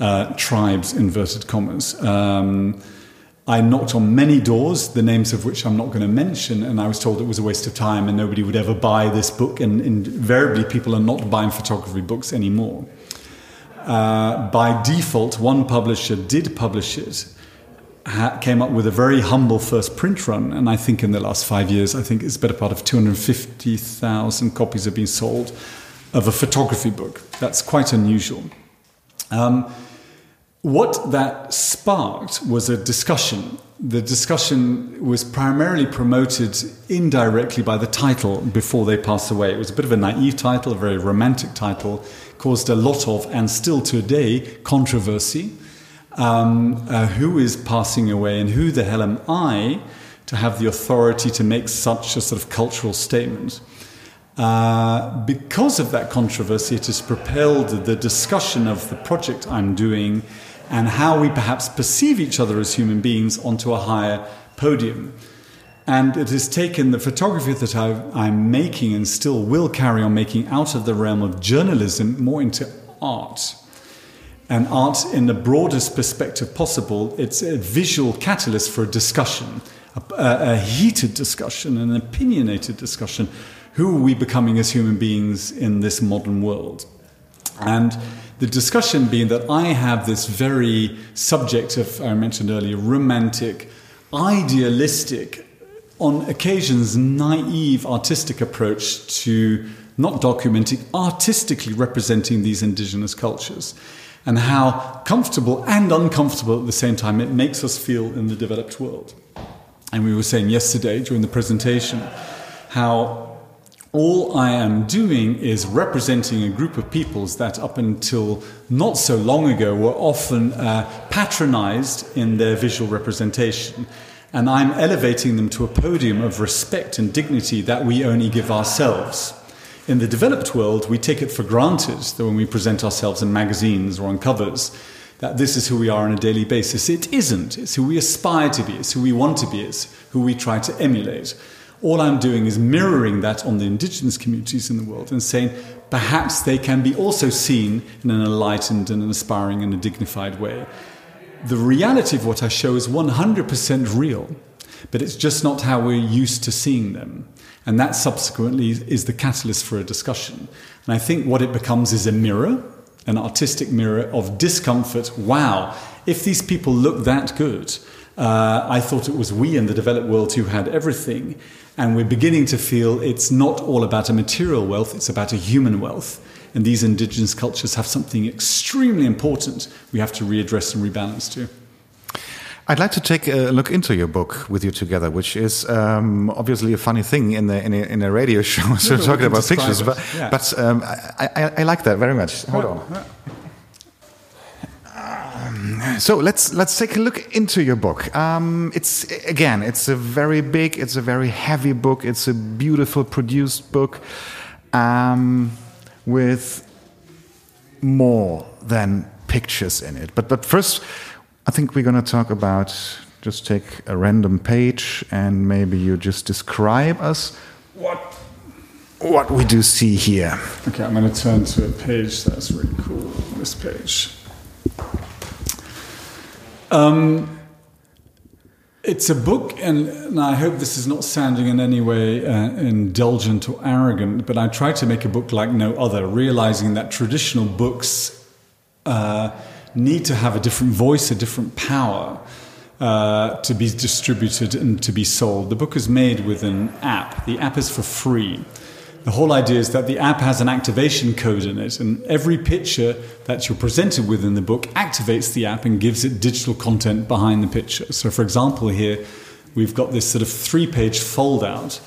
uh, tribes inverted commas. Um, I knocked on many doors, the names of which I'm not going to mention, and I was told it was a waste of time and nobody would ever buy this book. And invariably, people are not buying photography books anymore. Uh, by default, one publisher did publish it, came up with a very humble first print run, and I think in the last five years, I think it's better part of 250,000 copies have been sold of a photography book. That's quite unusual. Um, what that sparked was a discussion. The discussion was primarily promoted indirectly by the title before they passed away. It was a bit of a naive title, a very romantic title, caused a lot of, and still today, controversy. Um, uh, who is passing away and who the hell am I to have the authority to make such a sort of cultural statement? Uh, because of that controversy, it has propelled the discussion of the project I'm doing and how we perhaps perceive each other as human beings onto a higher podium. And it has taken the photography that i am making and still will carry on making out of the realm of journalism more into art. And art, in the broadest perspective possible, it's a visual catalyst for a discussion, a, a heated discussion, an opinionated discussion. Who are we becoming as human beings in this modern world? And the discussion being that I have this very subjective, I mentioned earlier, romantic, idealistic, on occasions naive artistic approach to not documenting, artistically representing these indigenous cultures. And how comfortable and uncomfortable at the same time it makes us feel in the developed world. And we were saying yesterday during the presentation how all I am doing is representing a group of peoples that up until not so long ago were often uh, patronized in their visual representation. And I'm elevating them to a podium of respect and dignity that we only give ourselves. In the developed world, we take it for granted that when we present ourselves in magazines or on covers, that this is who we are on a daily basis. It isn't. It's who we aspire to be, it's who we want to be, it's who we try to emulate. All I'm doing is mirroring that on the indigenous communities in the world and saying perhaps they can be also seen in an enlightened and an aspiring and a dignified way. The reality of what I show is 100% real, but it's just not how we're used to seeing them. And that subsequently is the catalyst for a discussion. And I think what it becomes is a mirror, an artistic mirror of discomfort. Wow, if these people look that good, uh, I thought it was we in the developed world who had everything. And we're beginning to feel it's not all about a material wealth, it's about a human wealth. And these indigenous cultures have something extremely important we have to readdress and rebalance to. I'd like to take a look into your book with you together, which is um, obviously a funny thing in, the, in, a, in a radio show. so no, talking about pictures, it. but, yeah. but um, I, I, I, like that very much. Hold on. So let's let's take a look into your book. Um, it's again, it's a very big, it's a very heavy book. It's a beautiful produced book um, with more than pictures in it. But but first, I think we're going to talk about. Just take a random page and maybe you just describe us what what we do see here. Okay, I'm going to turn to a page that's really cool. This page. Um, it's a book, and, and, I hope this is not sounding in any way uh, indulgent or arrogant, but I try to make a book like no other, realizing that traditional books uh, need to have a different voice, a different power uh, to be distributed and to be sold. The book is made with an app, the app is for free. The whole idea is that the app has an activation code in it, and every picture that you're presented with in the book activates the app and gives it digital content behind the picture. So, for example, here we've got this sort of three page fold out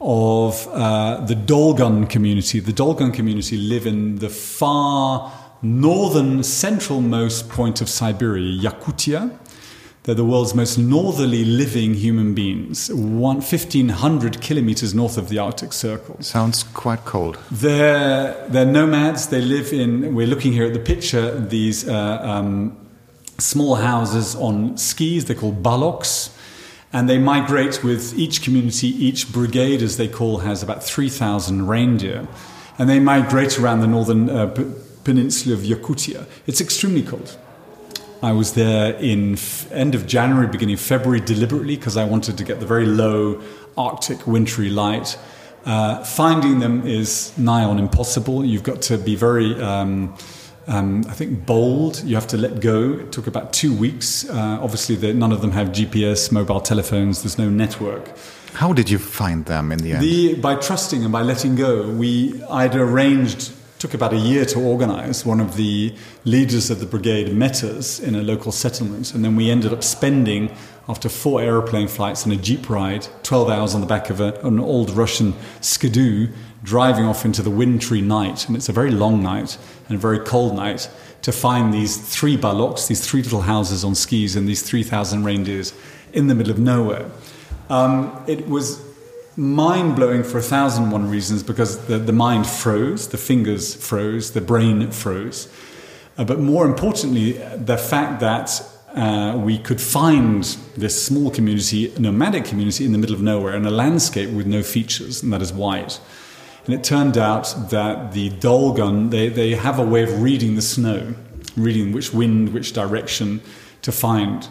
of uh, the Dolgan community. The Dolgan community live in the far northern centralmost point of Siberia, Yakutia. They're the world's most northerly living human beings, 1,500 kilometers north of the Arctic Circle. Sounds quite cold. They're, they're nomads. They live in, we're looking here at the picture, these uh, um, small houses on skis. They're called baloks. And they migrate with each community, each brigade, as they call, has about 3,000 reindeer. And they migrate around the northern uh, peninsula of Yakutia. It's extremely cold. I was there in f- end of January, beginning of February, deliberately because I wanted to get the very low Arctic wintry light. Uh, finding them is nigh on impossible. You've got to be very, um, um, I think, bold. You have to let go. It took about two weeks. Uh, obviously, none of them have GPS, mobile telephones. There's no network. How did you find them in the end? The, by trusting and by letting go. We I'd arranged took about a year to organize. One of the leaders of the brigade met us in a local settlement, and then we ended up spending, after four aeroplane flights and a jeep ride, 12 hours on the back of a, an old Russian skidoo, driving off into the wintry night. And it's a very long night and a very cold night to find these three baloks, these three little houses on skis, and these 3,000 reindeers in the middle of nowhere. Um, it was mind blowing for a thousand one reasons because the, the mind froze, the fingers froze, the brain froze. Uh, but more importantly, the fact that uh, we could find this small community, nomadic community in the middle of nowhere in a landscape with no features, and that is white. And it turned out that the Dolgan, they, they have a way of reading the snow, reading which wind, which direction to find.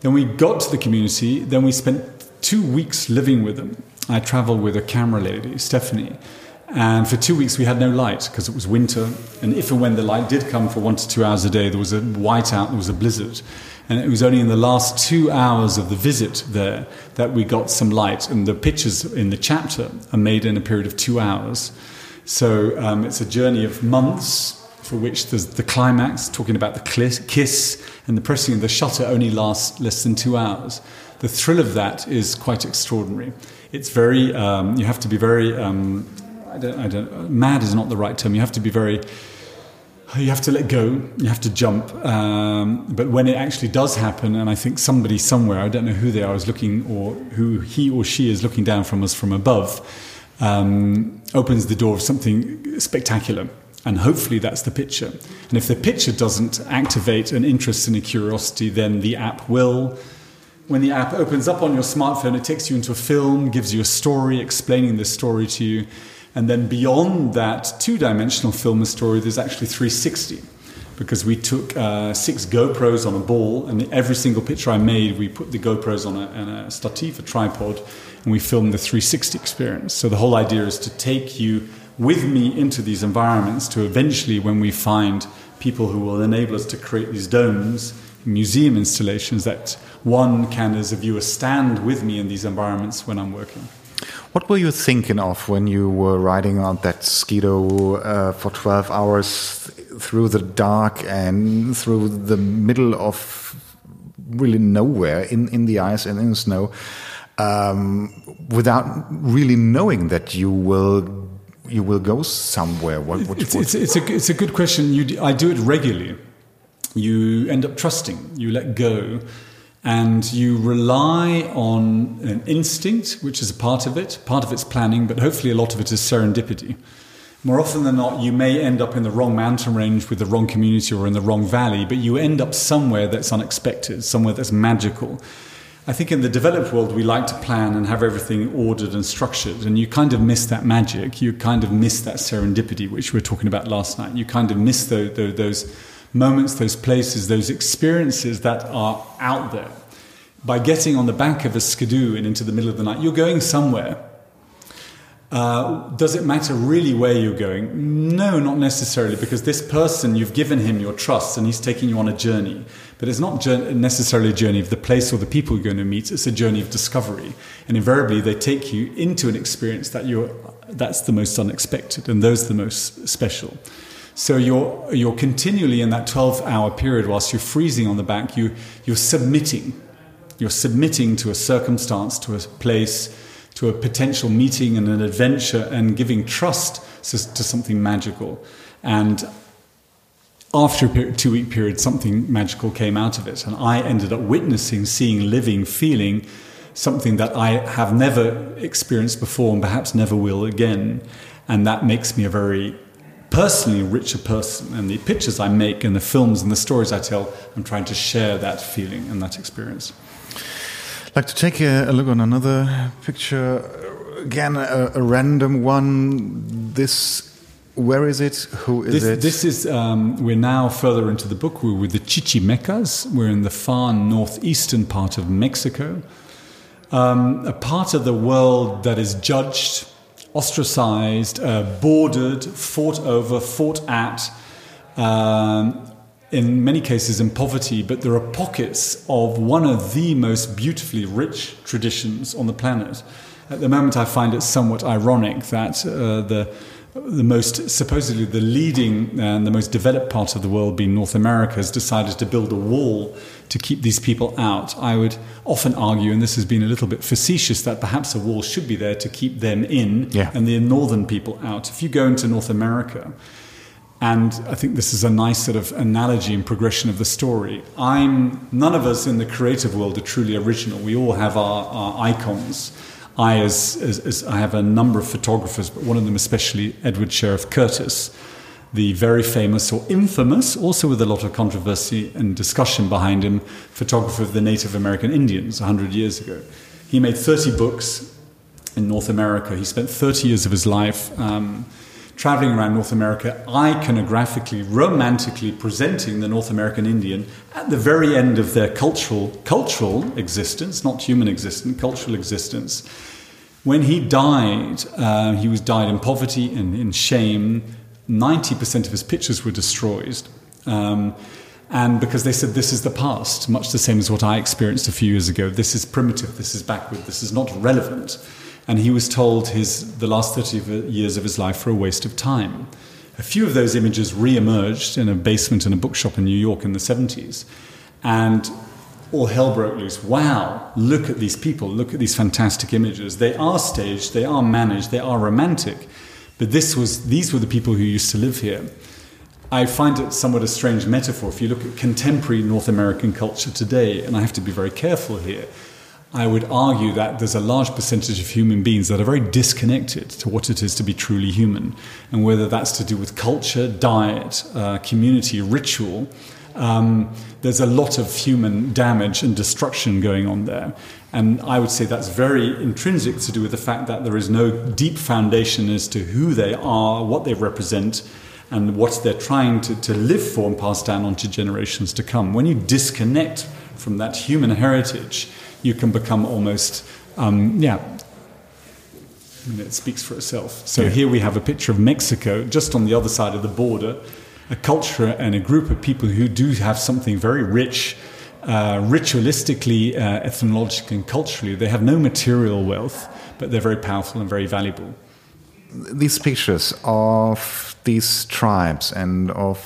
Then we got to the community, then we spent two weeks living with them. I traveled with a camera lady, Stephanie, and for two weeks we had no light because it was winter. And if and when the light did come for one to two hours a day, there was a whiteout, there was a blizzard. And it was only in the last two hours of the visit there that we got some light. And the pictures in the chapter are made in a period of two hours. So um, it's a journey of months for which there's the climax, talking about the kiss, and the pressing of the shutter only lasts less than two hours. The thrill of that is quite extraordinary it's very um, you have to be very um, I don't, I don't, mad is not the right term. You have to be very you have to let go, you have to jump. Um, but when it actually does happen, and I think somebody somewhere, I don't know who they are, is looking, or who he or she is looking down from us from above, um, opens the door of something spectacular. And hopefully that's the picture. And if the picture doesn't activate an interest and a curiosity, then the app will when the app opens up on your smartphone, it takes you into a film, gives you a story, explaining the story to you. And then beyond that two dimensional film and story, there's actually 360. Because we took uh, six GoPros on a ball, and every single picture I made, we put the GoPros on a, on a a tripod, and we filmed the 360 experience. So the whole idea is to take you with me into these environments to eventually, when we find people who will enable us to create these domes, museum installations that one can, as a viewer, stand with me in these environments when I'm working. What were you thinking of when you were riding on that skido uh, for 12 hours through the dark and through the middle of really nowhere in, in the ice and in the snow um, without really knowing that you will you will go somewhere? What, what, it's, it's, it's, a, it's a good question. You, I do it regularly you end up trusting, you let go, and you rely on an instinct, which is a part of it. Part of it's planning, but hopefully a lot of it is serendipity. more often than not, you may end up in the wrong mountain range with the wrong community or in the wrong valley, but you end up somewhere that's unexpected, somewhere that's magical. I think in the developed world, we like to plan and have everything ordered and structured, and you kind of miss that magic. You kind of miss that serendipity, which we were talking about last night. You kind of miss those, those moments, those places, those experiences that are out there. By getting on the back of a skidoo and into the middle of the night, you're going somewhere uh, does it matter really where you're going? No, not necessarily, because this person, you've given him your trust and he's taking you on a journey. But it's not necessarily a journey of the place or the people you're going to meet, it's a journey of discovery. And invariably, they take you into an experience that you're, that's the most unexpected, and those the most special. So you're, you're continually in that 12 hour period, whilst you're freezing on the back, you, you're submitting. You're submitting to a circumstance, to a place to a potential meeting and an adventure and giving trust to something magical. And after a two week period, something magical came out of it. And I ended up witnessing, seeing, living, feeling something that I have never experienced before and perhaps never will again. And that makes me a very personally richer person. And the pictures I make and the films and the stories I tell, I'm trying to share that feeling and that experience I'd like to take a, a, look on another picture. Again, a, a, random one. This, where is it? Who is this, it? This is, um, we're now further into the book. We're with the Chichimecas. We're in the far northeastern part of Mexico. Um, a part of the world that is judged, ostracized, uh, bordered, fought over, fought at, um, in many cases in poverty, but there are pockets of one of the most beautifully rich traditions on the planet. At the moment, I find it somewhat ironic that uh, the the most supposedly the leading and the most developed part of the world, being North America, has decided to build a wall to keep these people out. I would often argue, and this has been a little bit facetious, that perhaps a wall should be there to keep them in yeah. and the northern people out. If you go into North America, and I think this is a nice sort of analogy and progression of the story. I'm none of us in the creative world are truly original. We all have our, our icons. I, as, as, as, I have a number of photographers, but one of them especially Edward Sheriff Curtis, the very famous or infamous, also with a lot of controversy and discussion behind him, photographer of the Native American Indians 100 years ago. He made 30 books in North America. He spent 30 years of his life. Um, traveling around North America, iconographically, romantically presenting the North American Indian at the very end of their cultural, cultural existence, not human existence, cultural existence. When he died, uh, he was died in poverty and in shame. 90% of his pictures were destroyed. Um, and because they said this is the past, much the same as what I experienced a few years ago. This is primitive, this is backward, this is not relevant and he was told his, the last 30 years of his life were a waste of time. A few of those images re emerged in a basement in a bookshop in New York in the 70s. And all hell broke loose. Wow, look at these people, look at these fantastic images. They are staged, they are managed, they are romantic. But this was, these were the people who used to live here. I find it somewhat a strange metaphor if you look at contemporary North American culture today, and I have to be very careful here I would argue that there's a large percentage of human beings that are very disconnected to what it is to be truly human. And whether that's to do with culture, diet, uh, community, ritual, um, there's a lot of human damage and destruction going on there. And I would say that's very intrinsic to do with the fact that there is no deep foundation as to who they are, what they represent, and what they're trying to, to live for and pass down onto generations to come. When you disconnect from that human heritage, you can become almost, um, yeah, I mean, it speaks for itself. So yeah. here we have a picture of Mexico, just on the other side of the border, a culture and a group of people who do have something very rich, uh, ritualistically, uh, ethnologically, and culturally. They have no material wealth, but they're very powerful and very valuable. These pictures of these tribes and of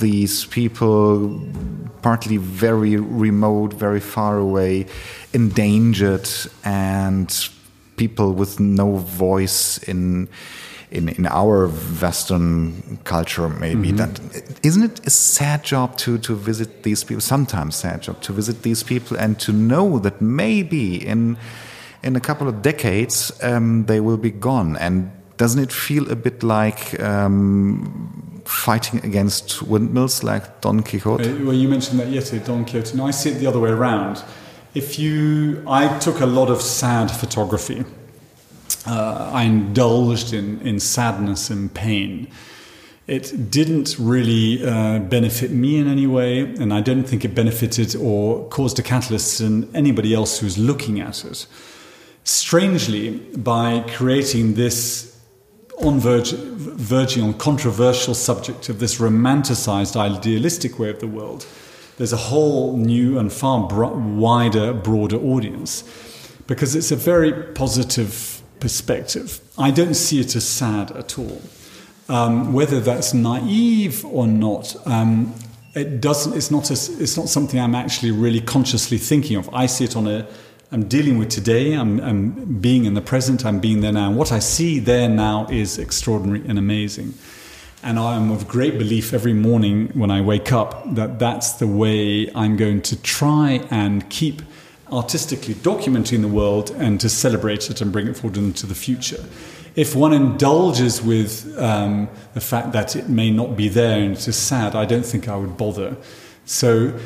these people, partly very remote, very far away, endangered, and people with no voice in. In, in our Western culture, maybe mm -hmm. that isn't it a sad job to to visit these people? Sometimes sad job to visit these people and to know that maybe in in a couple of decades um, they will be gone and doesn't it feel a bit like um, fighting against windmills like Don Quixote? Uh, well, you mentioned that yesterday, Don Quixote. No, I see it the other way around. If you, I took a lot of sad photography. Uh, I indulged in, in sadness and pain. It didn't really uh, benefit me in any way, and I don't think it benefited or caused a catalyst in anybody else who's looking at it. Strangely, by creating this on verge, verging on controversial subject of this romanticized, idealistic way of the world, there's a whole new and far bro- wider, broader audience because it's a very positive perspective. I don't see it as sad at all. Um, whether that's naive or not, um, it doesn't. It's not. A, it's not something I'm actually really consciously thinking of. I see it on a. I'm dealing with today. I'm, I'm being in the present. I'm being there now. And what I see there now is extraordinary and amazing. And I am of great belief every morning when I wake up that that's the way I'm going to try and keep artistically documenting the world and to celebrate it and bring it forward into the future. If one indulges with um, the fact that it may not be there and it is sad, I don't think I would bother. So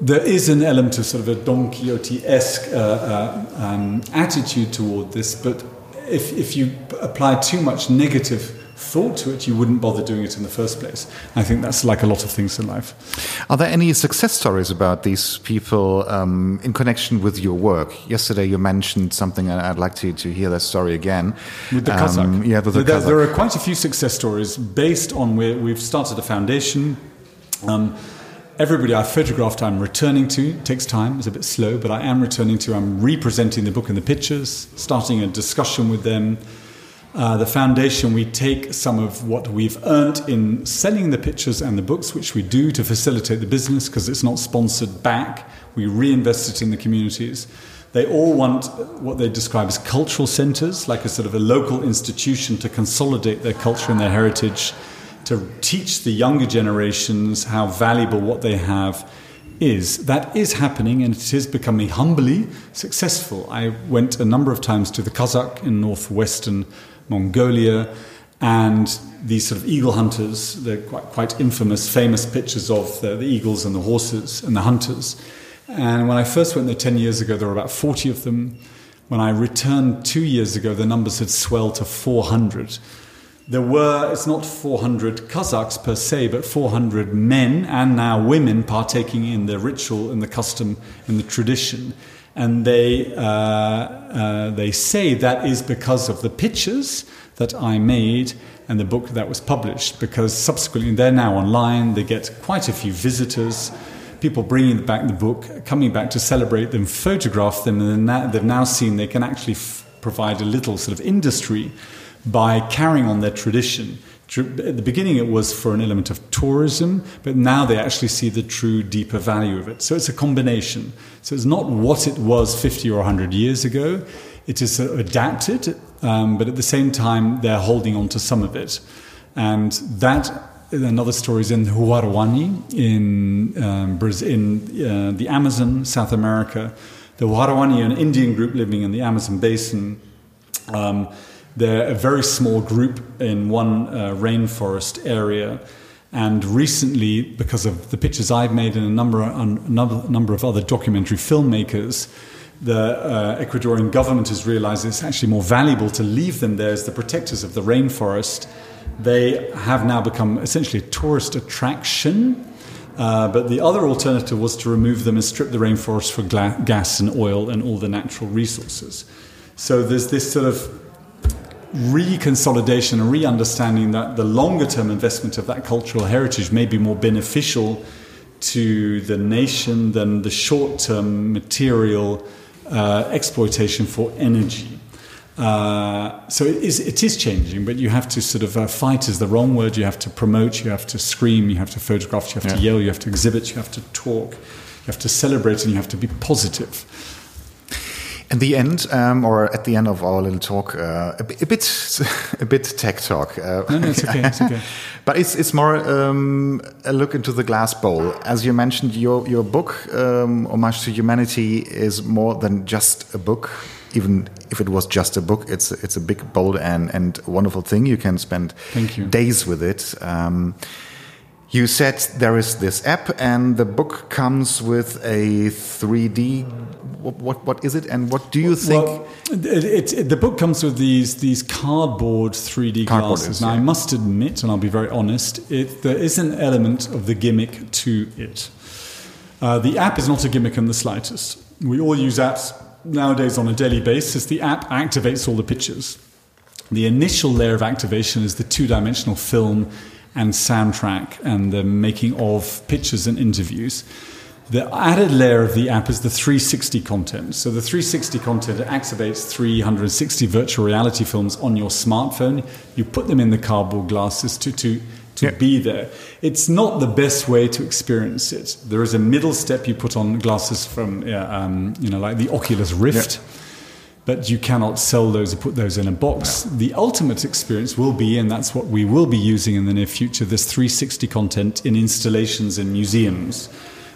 there is an element of sort of a Don Quixote esque uh, uh, um, attitude toward this, but if, if you apply too much negative thought to it, you wouldn't bother doing it in the first place. I think that's like a lot of things in life. Are there any success stories about these people um, in connection with your work? Yesterday you mentioned something, and I'd like to, to hear that story again. With the um, Yeah, with the there, Kazakh. there are quite a few success stories based on where we've started a foundation. Um, everybody I've photographed, I'm returning to. It takes time, it's a bit slow, but I am returning to. I'm representing the book and the pictures, starting a discussion with them. Uh, the foundation, we take some of what we've earned in selling the pictures and the books, which we do to facilitate the business because it's not sponsored back. We reinvest it in the communities. They all want what they describe as cultural centers, like a sort of a local institution to consolidate their culture and their heritage, to teach the younger generations how valuable what they have is. That is happening and it is becoming humbly successful. I went a number of times to the Kazakh in northwestern Mongolia, and these sort of eagle hunters, they're quite, quite infamous, famous pictures of the, the, eagles and the horses and the hunters. And when I first went there 10 years ago, there were about 40 of them. When I returned two years ago, the numbers had swelled to 400. There were, it's not 400 Kazakhs per se, but 400 men and now women partaking in the ritual and the custom and the tradition and they uh, uh, they say that is because of the pictures that I made and the book that was published. Because subsequently they're now online, they get quite a few visitors, people bringing back the book, coming back to celebrate them, photograph them, and now, they've now seen they can actually provide a little sort of industry by carrying on their tradition at the beginning it was for an element of tourism, but now they actually see the true deeper value of it. So it's a combination. So it's not what it was 50 or 100 years ago. It is adapted, um, but at the same time they're holding on to some of it. And that another story is in Huaorani in um, Brazil, in uh, the Amazon, South America. The Huaorani, an Indian group living in the Amazon basin. Um, they're a very small group in one uh, rainforest area. And recently, because of the pictures I've made and a number, number of other documentary filmmakers, the uh, Ecuadorian government has realized it's actually more valuable to leave them there as the protectors of the rainforest. They have now become essentially a tourist attraction. Uh, but the other alternative was to remove them and strip the rainforest for gas and oil and all the natural resources. So there's this sort of reconsolidation and re-understanding that the longer term investment of that cultural heritage may be more beneficial to the nation than the short term material uh, exploitation for energy. Uh, so it is, it is changing, but you have to sort of uh, fight is the wrong word. You have to promote, you have to scream, you have to photograph, you have yeah. to yell, you have to exhibit, you have to talk, you have to celebrate, and you have to be positive. In the end, um, or at the end of our little talk, uh, a, bit, a bit, a bit tech talk. Uh, no, no, it's okay. It's okay. but it's it's more um, a look into the glass bowl. As you mentioned, your your book, um, Homage to Humanity, is more than just a book, even if it was just a book, it's it's a big, bold, and and wonderful thing. You can spend Thank you. days with it. Um, you said there is this app, and the book comes with a 3D. What, what, what is it, and what do you think? Well, it, it, the book comes with these these cardboard 3D Cardboard glasses. is, now, I must admit, and I'll be very honest, it, there is an element of the gimmick to it. Uh, the app is not a gimmick in the slightest. We all use apps nowadays on a daily basis. The app activates all the pictures. The initial layer of activation is the two dimensional film and soundtrack and the making of pictures and interviews. The added layer of the app is the 360 content. So the 360 content activates 360 virtual reality films on your smartphone. You put them in the cardboard glasses to, to, to Yeah. be there. It's not the best way to experience it. There is a middle step you put on glasses from, yeah, um, you know, like the Oculus Rift but you cannot sell those or put those in a box. The ultimate experience will be, and that's what we will be using in the near future, this 360 content in installations in museums,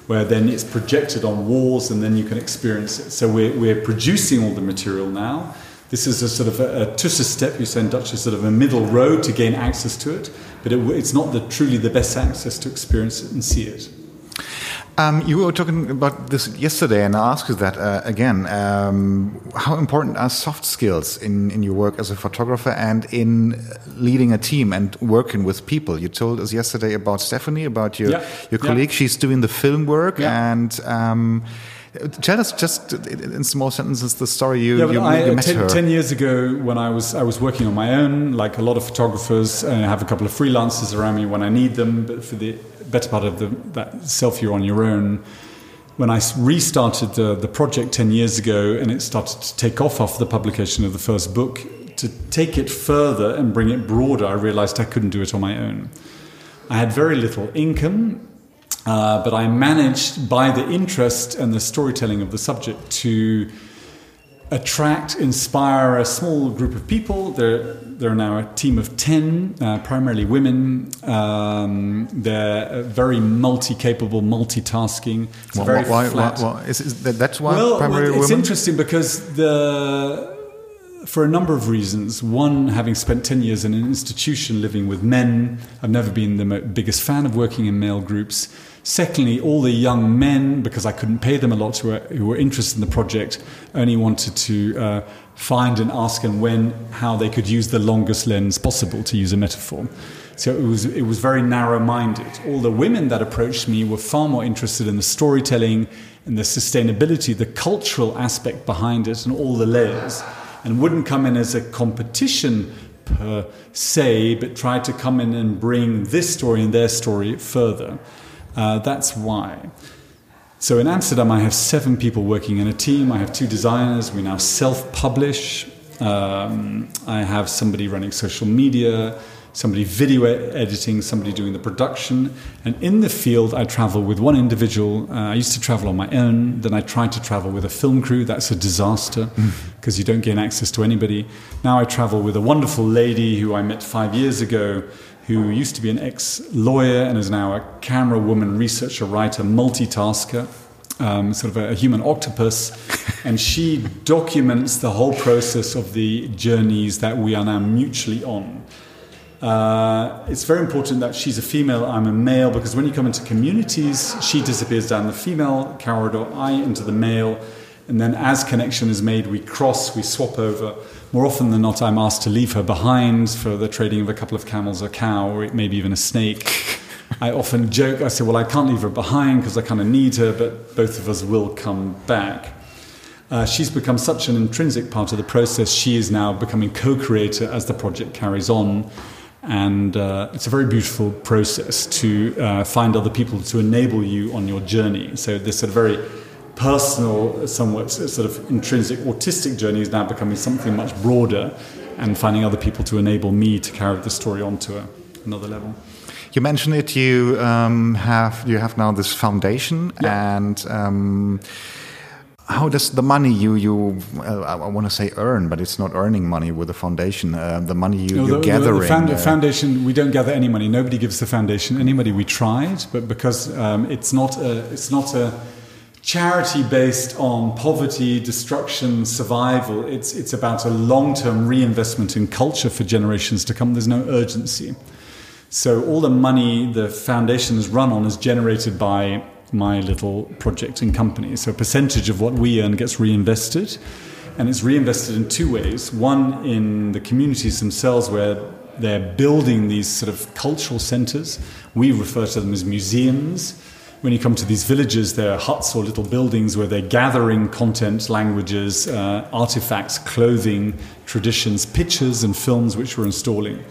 where then it's projected on walls and then you can experience it. So we're, we're producing all the material now. This is a sort of a, a step, you say in Dutch, is sort of a middle road to gain access to it, but it, it's not the, truly the best access to experience it and see it. Um, you were talking about this yesterday, and I ask you that uh, again. Um, how important are soft skills in, in your work as a photographer and in leading a team and working with people? You told us yesterday about Stephanie, about your Yeah, your yeah. colleague. She's doing the film work, Yeah. and um, tell us just in small sentences the story you, Yeah, you, I, you met ten, her. 10 years ago, when I was I was working on my own, like a lot of photographers, uh, I have a couple of freelancers around me when I need them. But for the better part of the, that self, you're on your own. When I restarted the, the project 10 years ago, and it started to take off after the publication of the first book, to take it further and bring it broader, I realized I couldn't do it on my own. I had very little income, uh, but I managed, by the interest and the storytelling of the subject, to attract, inspire a small group of people. They're, they're now a team of 10, uh, primarily women. Um, they're uh, very multi capable, multitasking. It's Why- very why, why, flat. why, is, is that, that's why Well, primarily well, it's women? interesting because the for a number of reasons. One, having spent ten years in an institution living with men, I've never been the biggest fan of working in male groups. Secondly, all the young men, because I couldn't pay them a lot, who were, who were interested in the project, only wanted to uh, find and ask and when how they could use the longest lens possible, to use a metaphor. So it was it was very narrow minded. All the women that approached me were far more interested in the storytelling and the sustainability, the cultural aspect behind it, and all the layers, and wouldn't come in as a competition per se, but tried to come in and bring this story and their story further. Uh, that's why. So in Amsterdam, I have seven people working in a team. I have two designers. We now self publish. Um, I have somebody running social media, somebody video editing, somebody doing the production. And in the field, I travel with one individual. Uh, I used to travel on my own. Then I tried to travel with a film crew. That's a disaster because you don't gain access to anybody. Now I travel with a wonderful lady who I met five years ago who used to be an ex lawyer and is now a camera woman, researcher, writer, multitasker, um, sort of a, a human octopus. and she documents the whole process of the journeys that we are now mutually on. Uh, it's very important that she's a female, I'm a male, because when you come into communities, she disappears down the female corridor, I into the male, and then as connection is made, we cross, we swap over. More often than not, I'm asked to leave her behind for the trading of a couple of camels, a cow, or maybe even a snake. I often joke, I say, well, I can't leave her behind because I kind of need her, but both of us will come back. Uh, she's become such an intrinsic part of the process. She is now becoming co creator as the project carries on. And uh, it's a very beautiful process to uh, find other people to enable you on your journey. So, this sort of very personal, somewhat sort of intrinsic autistic journey is now becoming something much broader and finding other people to enable me to carry the story on to a, another level. You mentioned it. You um, have you have now this foundation, Yeah. and um, how does the money you you uh, I want to say earn, but it's not earning money with the foundation. Uh, the money you, No, you're the, the- gathering. The, found- uh, foundation, we don't gather any money. Nobody gives the foundation any money. We tried, but because um, it's not a, it's not a charity based on poverty, destruction, survival. It's, it's about a long term reinvestment in culture for generations to come. There's no urgency. So all the money the foundation is run on is generated by my little project and company. So a percentage of what we earn gets reinvested. And it's reinvested in two ways. One, in the communities themselves, where they're building these sort of cultural centers. We refer to them as museums when you come to these villages, there are huts or little buildings where they're gathering content, languages, uh, artifacts, clothing, traditions, pictures, and films which we're installing.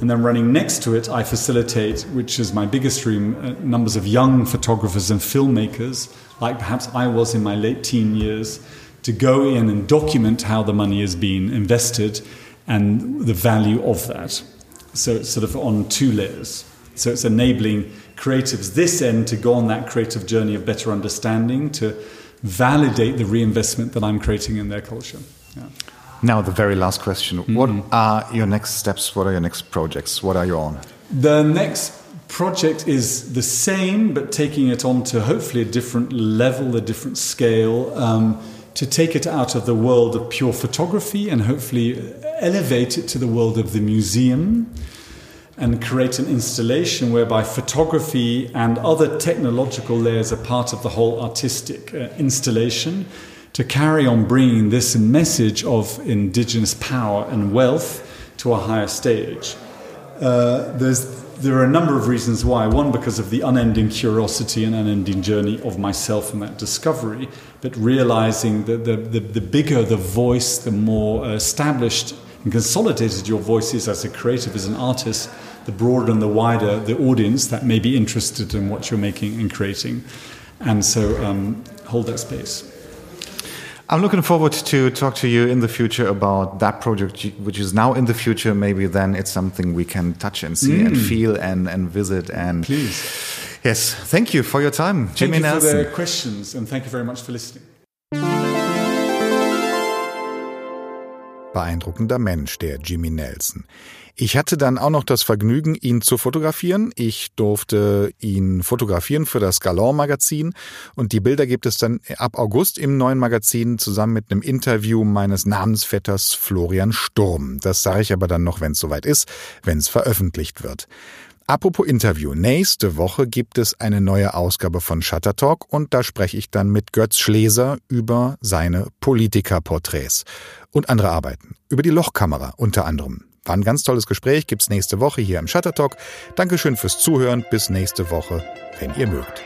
And then running next to it, I facilitate, which is my biggest dream, uh, numbers of young photographers and filmmakers, like perhaps I was in my late teen years, to go in and document how the money is being invested and the value of that. So it's sort of on two layers. So it's enabling creatives this end to go on that creative journey of better understanding, to validate the reinvestment that I'm creating in their culture. Yeah. Now, the very last question. Mm -hmm. What are your next steps? What are your next projects? What are you on? The next project is the same, but taking it on to hopefully a different level, a different scale, um, to take it out of the world of pure photography and hopefully elevate it to the world of the museum and create an installation whereby photography and other technological layers are part of the whole artistic uh, installation to carry on bringing this message of indigenous power and wealth to a higher stage. Uh, there are a number of reasons why. One, because of the unending curiosity and unending journey of myself and that discovery, but realizing that the, the, the bigger the voice, the more established and consolidated your voice is as a creative, as an artist, the broader and the wider the audience that may be interested in what you're making and creating. And so um, hold that space. I'm looking forward to talk to you in the future about that project, which is now in the future. Maybe then it's something we can touch and see mm. and feel and, and visit. And please, yes, thank you for your time, thank Jimmy you Nelson. for the questions and thank you very much for listening. Beeindruckender Mensch, der Jimmy Nelson. Ich hatte dann auch noch das Vergnügen, ihn zu fotografieren. Ich durfte ihn fotografieren für das Galon Magazin und die Bilder gibt es dann ab August im neuen Magazin zusammen mit einem Interview meines Namensvetters Florian Sturm. Das sage ich aber dann noch, wenn es soweit ist, wenn es veröffentlicht wird. Apropos Interview. Nächste Woche gibt es eine neue Ausgabe von Shutter Talk und da spreche ich dann mit Götz Schleser über seine Politikerporträts und andere Arbeiten. Über die Lochkamera unter anderem. War ein ganz tolles Gespräch, gibt's nächste Woche hier im Shutter Talk. Dankeschön fürs Zuhören. Bis nächste Woche, wenn ihr mögt.